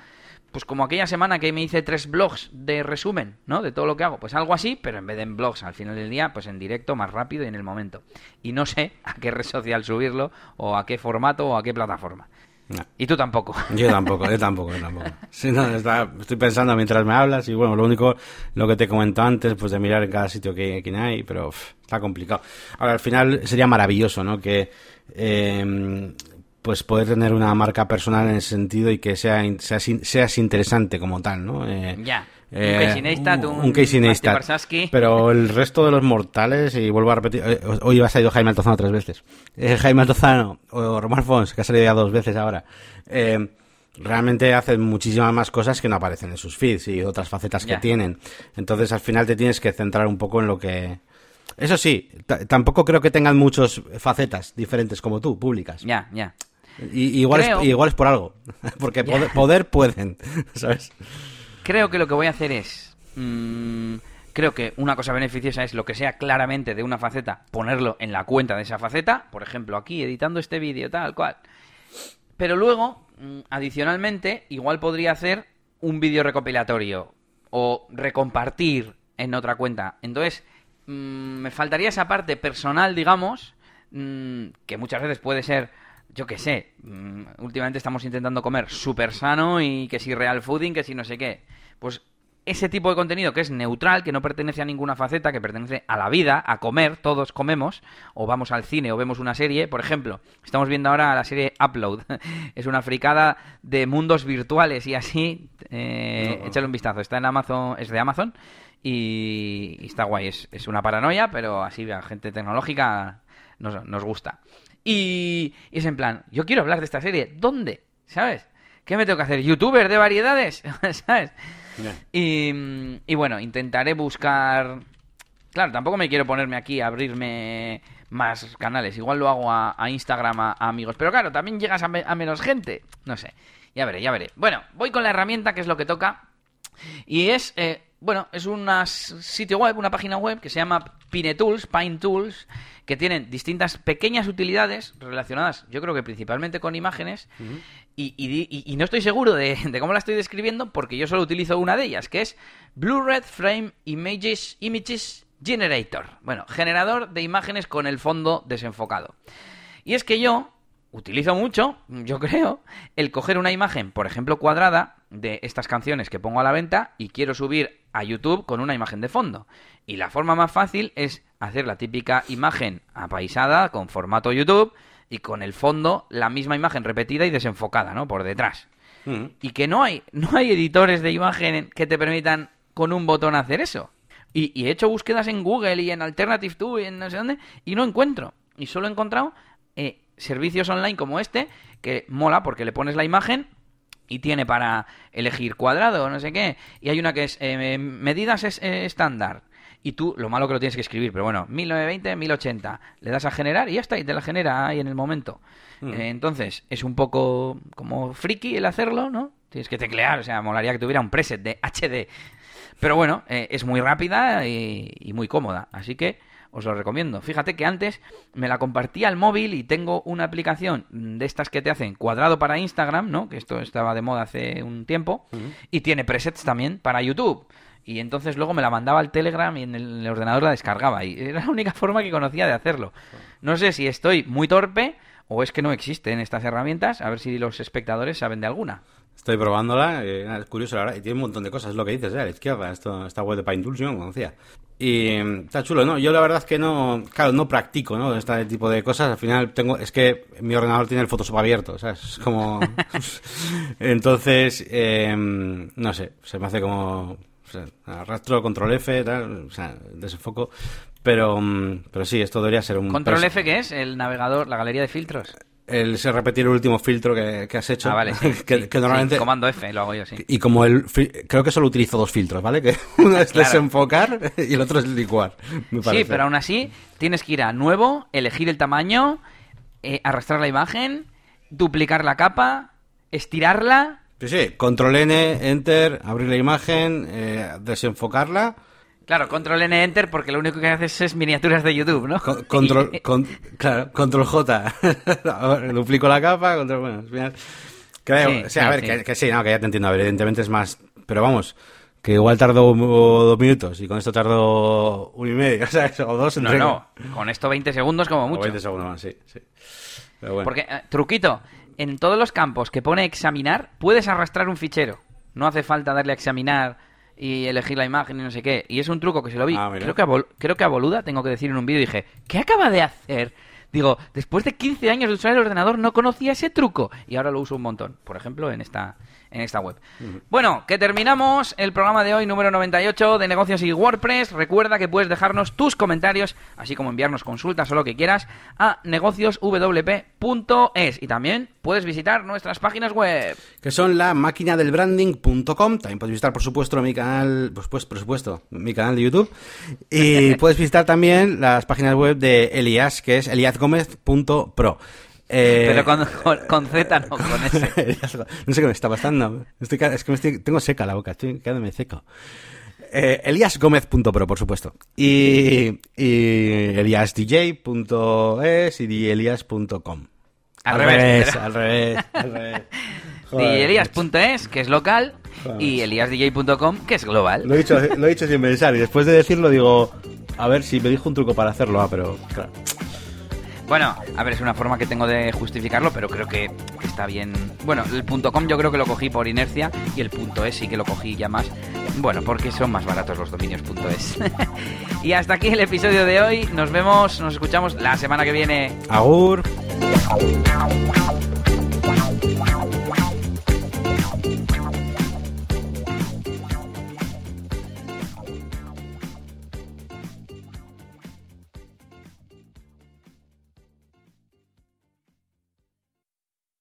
Speaker 1: Pues como aquella semana que me hice tres blogs de resumen, ¿no? De todo lo que hago. Pues algo así, pero en vez de en blogs al final del día, pues en directo, más rápido y en el momento. Y no sé a qué red social subirlo, o a qué formato, o a qué plataforma. No. Y tú tampoco.
Speaker 2: Yo tampoco, yo tampoco, yo tampoco. Sí, no, está, estoy pensando mientras me hablas y bueno, lo único, lo que te comentó antes, pues de mirar en cada sitio que, que hay, pero está complicado. Ahora, al final sería maravilloso, ¿no? Que, eh, pues poder tener una marca personal en ese sentido y que sea, sea seas interesante como tal, ¿no?
Speaker 1: Eh, ya.
Speaker 2: Eh,
Speaker 1: Casey Neistat, un
Speaker 2: un Casey Neistat.
Speaker 1: Warszawski.
Speaker 2: Pero el resto de los mortales, y vuelvo a repetir, eh, hoy ha salido Jaime Altozano tres veces. Eh, Jaime Altozano o Román Fons, que ha salido ya dos veces ahora. eh, realmente hacen muchísimas más cosas que no aparecen en sus feeds y otras facetas que tienen. Entonces al final te tienes que centrar un poco en lo que... Eso sí, ta- tampoco creo que tengan muchas facetas diferentes como tú, públicas.
Speaker 1: Ya, ya.
Speaker 2: Y, igual,
Speaker 1: Creo-
Speaker 2: es, igual es por algo. Porque poder, poder pueden, ¿sabes?
Speaker 1: Creo que lo que voy a hacer es. mm, creo que una cosa beneficiosa es lo que sea claramente de una faceta, ponerlo en la cuenta de esa faceta. Por ejemplo, aquí editando este vídeo, tal cual. Pero luego, mm, adicionalmente, igual podría hacer un vídeo recopilatorio o recompartir en otra cuenta. Entonces, mm, me faltaría esa parte personal, digamos, que muchas veces puede ser, yo qué sé, mm, últimamente estamos intentando comer súper sano y que si real fooding, que si no sé qué. Pues ese tipo de contenido que es neutral, que no pertenece a ninguna faceta, que pertenece a la vida, a comer, todos comemos, o vamos al cine o vemos una serie. Por ejemplo, estamos viendo ahora la serie Upload. es una fricada de mundos virtuales y así. Eh,
Speaker 2: No.
Speaker 1: Échale un vistazo. Está en Amazon, es de Amazon y, y está guay. Es, es una paranoia, pero así a gente tecnológica nos, nos gusta. Y, y es en plan, yo quiero hablar de esta serie. ¿Dónde? ¿Sabes? ¿Qué me tengo que hacer? ¿Youtuber de variedades? ¿Sabes? Y, y bueno, intentaré buscar. Claro, tampoco me quiero ponerme aquí a abrirme más canales. Igual lo hago a, a Instagram a, a amigos. Pero claro, también llegas a, me- a menos gente. No sé. Ya veré, ya veré. Bueno, voy con la herramienta que es lo que toca. Y es, eh, bueno, es un sitio web, una página web que se llama Pine Tools, Pine Tools, que tienen distintas pequeñas utilidades relacionadas, yo creo que principalmente con imágenes. y, y di- y- y no estoy seguro de, de cómo la estoy describiendo porque yo solo utilizo una de ellas, que es Blu-ray Frame Images, Images Generator. Bueno, generador de imágenes con el fondo desenfocado. Y es que yo utilizo mucho, yo creo, el coger una imagen, por ejemplo, cuadrada, de estas canciones que pongo a la venta y quiero subir a YouTube con una imagen de fondo. Y la forma más fácil es hacer la típica imagen apaisada con formato YouTube y con el fondo la misma imagen repetida y desenfocada, ¿no? Por detrás.
Speaker 2: Mm.
Speaker 1: Y que no hay, no hay editores de imagen que te permitan con un botón hacer eso. Y, y he hecho búsquedas en Google y en Alternative 2 y en no sé dónde y no encuentro. Y solo he encontrado eh, servicios online como este que mola porque le pones la imagen y tiene para elegir cuadrado no sé qué. Y hay una que es eh, medidas es- eh, estándar. Y tú, lo malo que lo tienes que escribir, pero bueno, 1920, 1080. Le das a generar y ya está, y te la genera ahí en el momento. Eh, entonces, es un poco como friki el hacerlo, ¿no? Tienes que teclear, o sea, molaría que tuviera un preset de HD. Pero bueno, es muy rápida y, y muy cómoda, así que os lo recomiendo. Fíjate que antes me la compartía al móvil y tengo una aplicación de estas que te hacen cuadrado para Instagram, ¿no? Que esto estaba de moda hace un tiempo. Y tiene presets también para YouTube. Y entonces luego me la mandaba al Telegram y en el ordenador la descargaba. Y era la única forma que conocía de hacerlo. No sé si estoy muy torpe o es que no existen estas herramientas. A ver si los espectadores saben de alguna.
Speaker 2: Estoy probándola, eh, es curioso la verdad, y tiene un montón de cosas, es lo que dices, eh, a la izquierda, esto, esta web de Pine Tools yo no conocía. Y mm, está chulo, ¿no? Yo la verdad es que no, claro, no practico, ¿no? Este tipo de cosas, al final tengo, es que mi ordenador tiene el Photoshop abierto, ¿sabes? Es como... Entonces, eh, no sé, se me hace como... o sea, arrastro, control F, tal, o sea, desenfoco. Pero, mm, pero sí, esto debería ser un...
Speaker 1: Control F, que es el navegador, la galería de filtros.
Speaker 2: El se repetir el último filtro que, que has hecho.
Speaker 1: Ah, vale, sí.
Speaker 2: que,
Speaker 1: sí,
Speaker 2: que normalmente...
Speaker 1: sí, comando F, lo hago yo, sí.
Speaker 2: Y como el... Creo que solo utilizo dos filtros, ¿vale? Que uno es
Speaker 1: Claro.
Speaker 2: desenfocar y el otro es licuar, me
Speaker 1: Sí, pero aún así tienes que ir a nuevo, elegir el tamaño, eh, arrastrar la imagen, duplicar la capa, estirarla.
Speaker 2: Sí, sí. Control N, Enter, abrir la imagen, eh, desenfocarla...
Speaker 1: Claro, control N Enter porque lo único que haces es miniaturas de YouTube, ¿no?
Speaker 2: Con- control, con- claro, control J. Duplico la capa, control, bueno, al final. Creo,
Speaker 1: Sí,
Speaker 2: o sea, a ver,
Speaker 1: sí.
Speaker 2: Que, que sí, no, que ya te entiendo, a ver, evidentemente es más, pero vamos, que igual tardó dos minutos y con esto tardó uno y medio, o sea, eso, o dos
Speaker 1: No,
Speaker 2: entre-
Speaker 1: no, con esto 20 segundos como
Speaker 2: o
Speaker 1: mucho.
Speaker 2: 20 segundos más, sí, sí. Pero bueno.
Speaker 1: Porque, eh, truquito, en todos los campos que pone examinar, puedes arrastrar un fichero. No hace falta darle a examinar y elegir la imagen y no sé qué. Y es un truco que se lo vi.
Speaker 2: Ah,
Speaker 1: creo, que a Bol- creo que a Boluda, tengo que decir en un vídeo, dije, ¿qué acaba de hacer? Digo, después de 15 años de usar el ordenador no conocía ese truco. Y ahora lo uso un montón. Por ejemplo, en esta, en esta web. Bueno, que terminamos el programa de hoy número 98 de negocios y WordPress. Recuerda que puedes dejarnos tus comentarios, así como enviarnos consultas o lo que quieras a negocioswp.es y también puedes visitar nuestras páginas web.
Speaker 2: Que son la máquina del branding.com. También puedes visitar, por supuesto, mi canal, pues, pues, por supuesto, mi canal de YouTube. Y puedes visitar también las páginas web de Elias, que es eliasgomez.pro.
Speaker 1: Eh... Pero con, con, con, Z, no con S.
Speaker 2: no sé qué me está pasando. Estoy, es que me estoy, tengo seca la boca, estoy quedándome seco. Eh, eliasgomez.pro, por supuesto. Y, y eliasdj.es y elias.com.
Speaker 1: Al, al, revés,
Speaker 2: al revés, al revés.
Speaker 1: Elias.es, que es local, Joder. y eliasdj.com, que es global.
Speaker 2: Lo he, dicho, lo he dicho sin pensar, y después de decirlo digo, a ver si me dijo un truco para hacerlo, ah, pero claro.
Speaker 1: Bueno, a ver, es una forma que tengo de justificarlo, pero creo que está bien. Bueno, el .com yo creo que lo cogí por inercia y el .es sí que lo cogí ya más. Bueno, porque son más baratos los dominios .es. y hasta aquí el episodio de hoy. Nos vemos, nos escuchamos la semana que viene.
Speaker 3: Agur.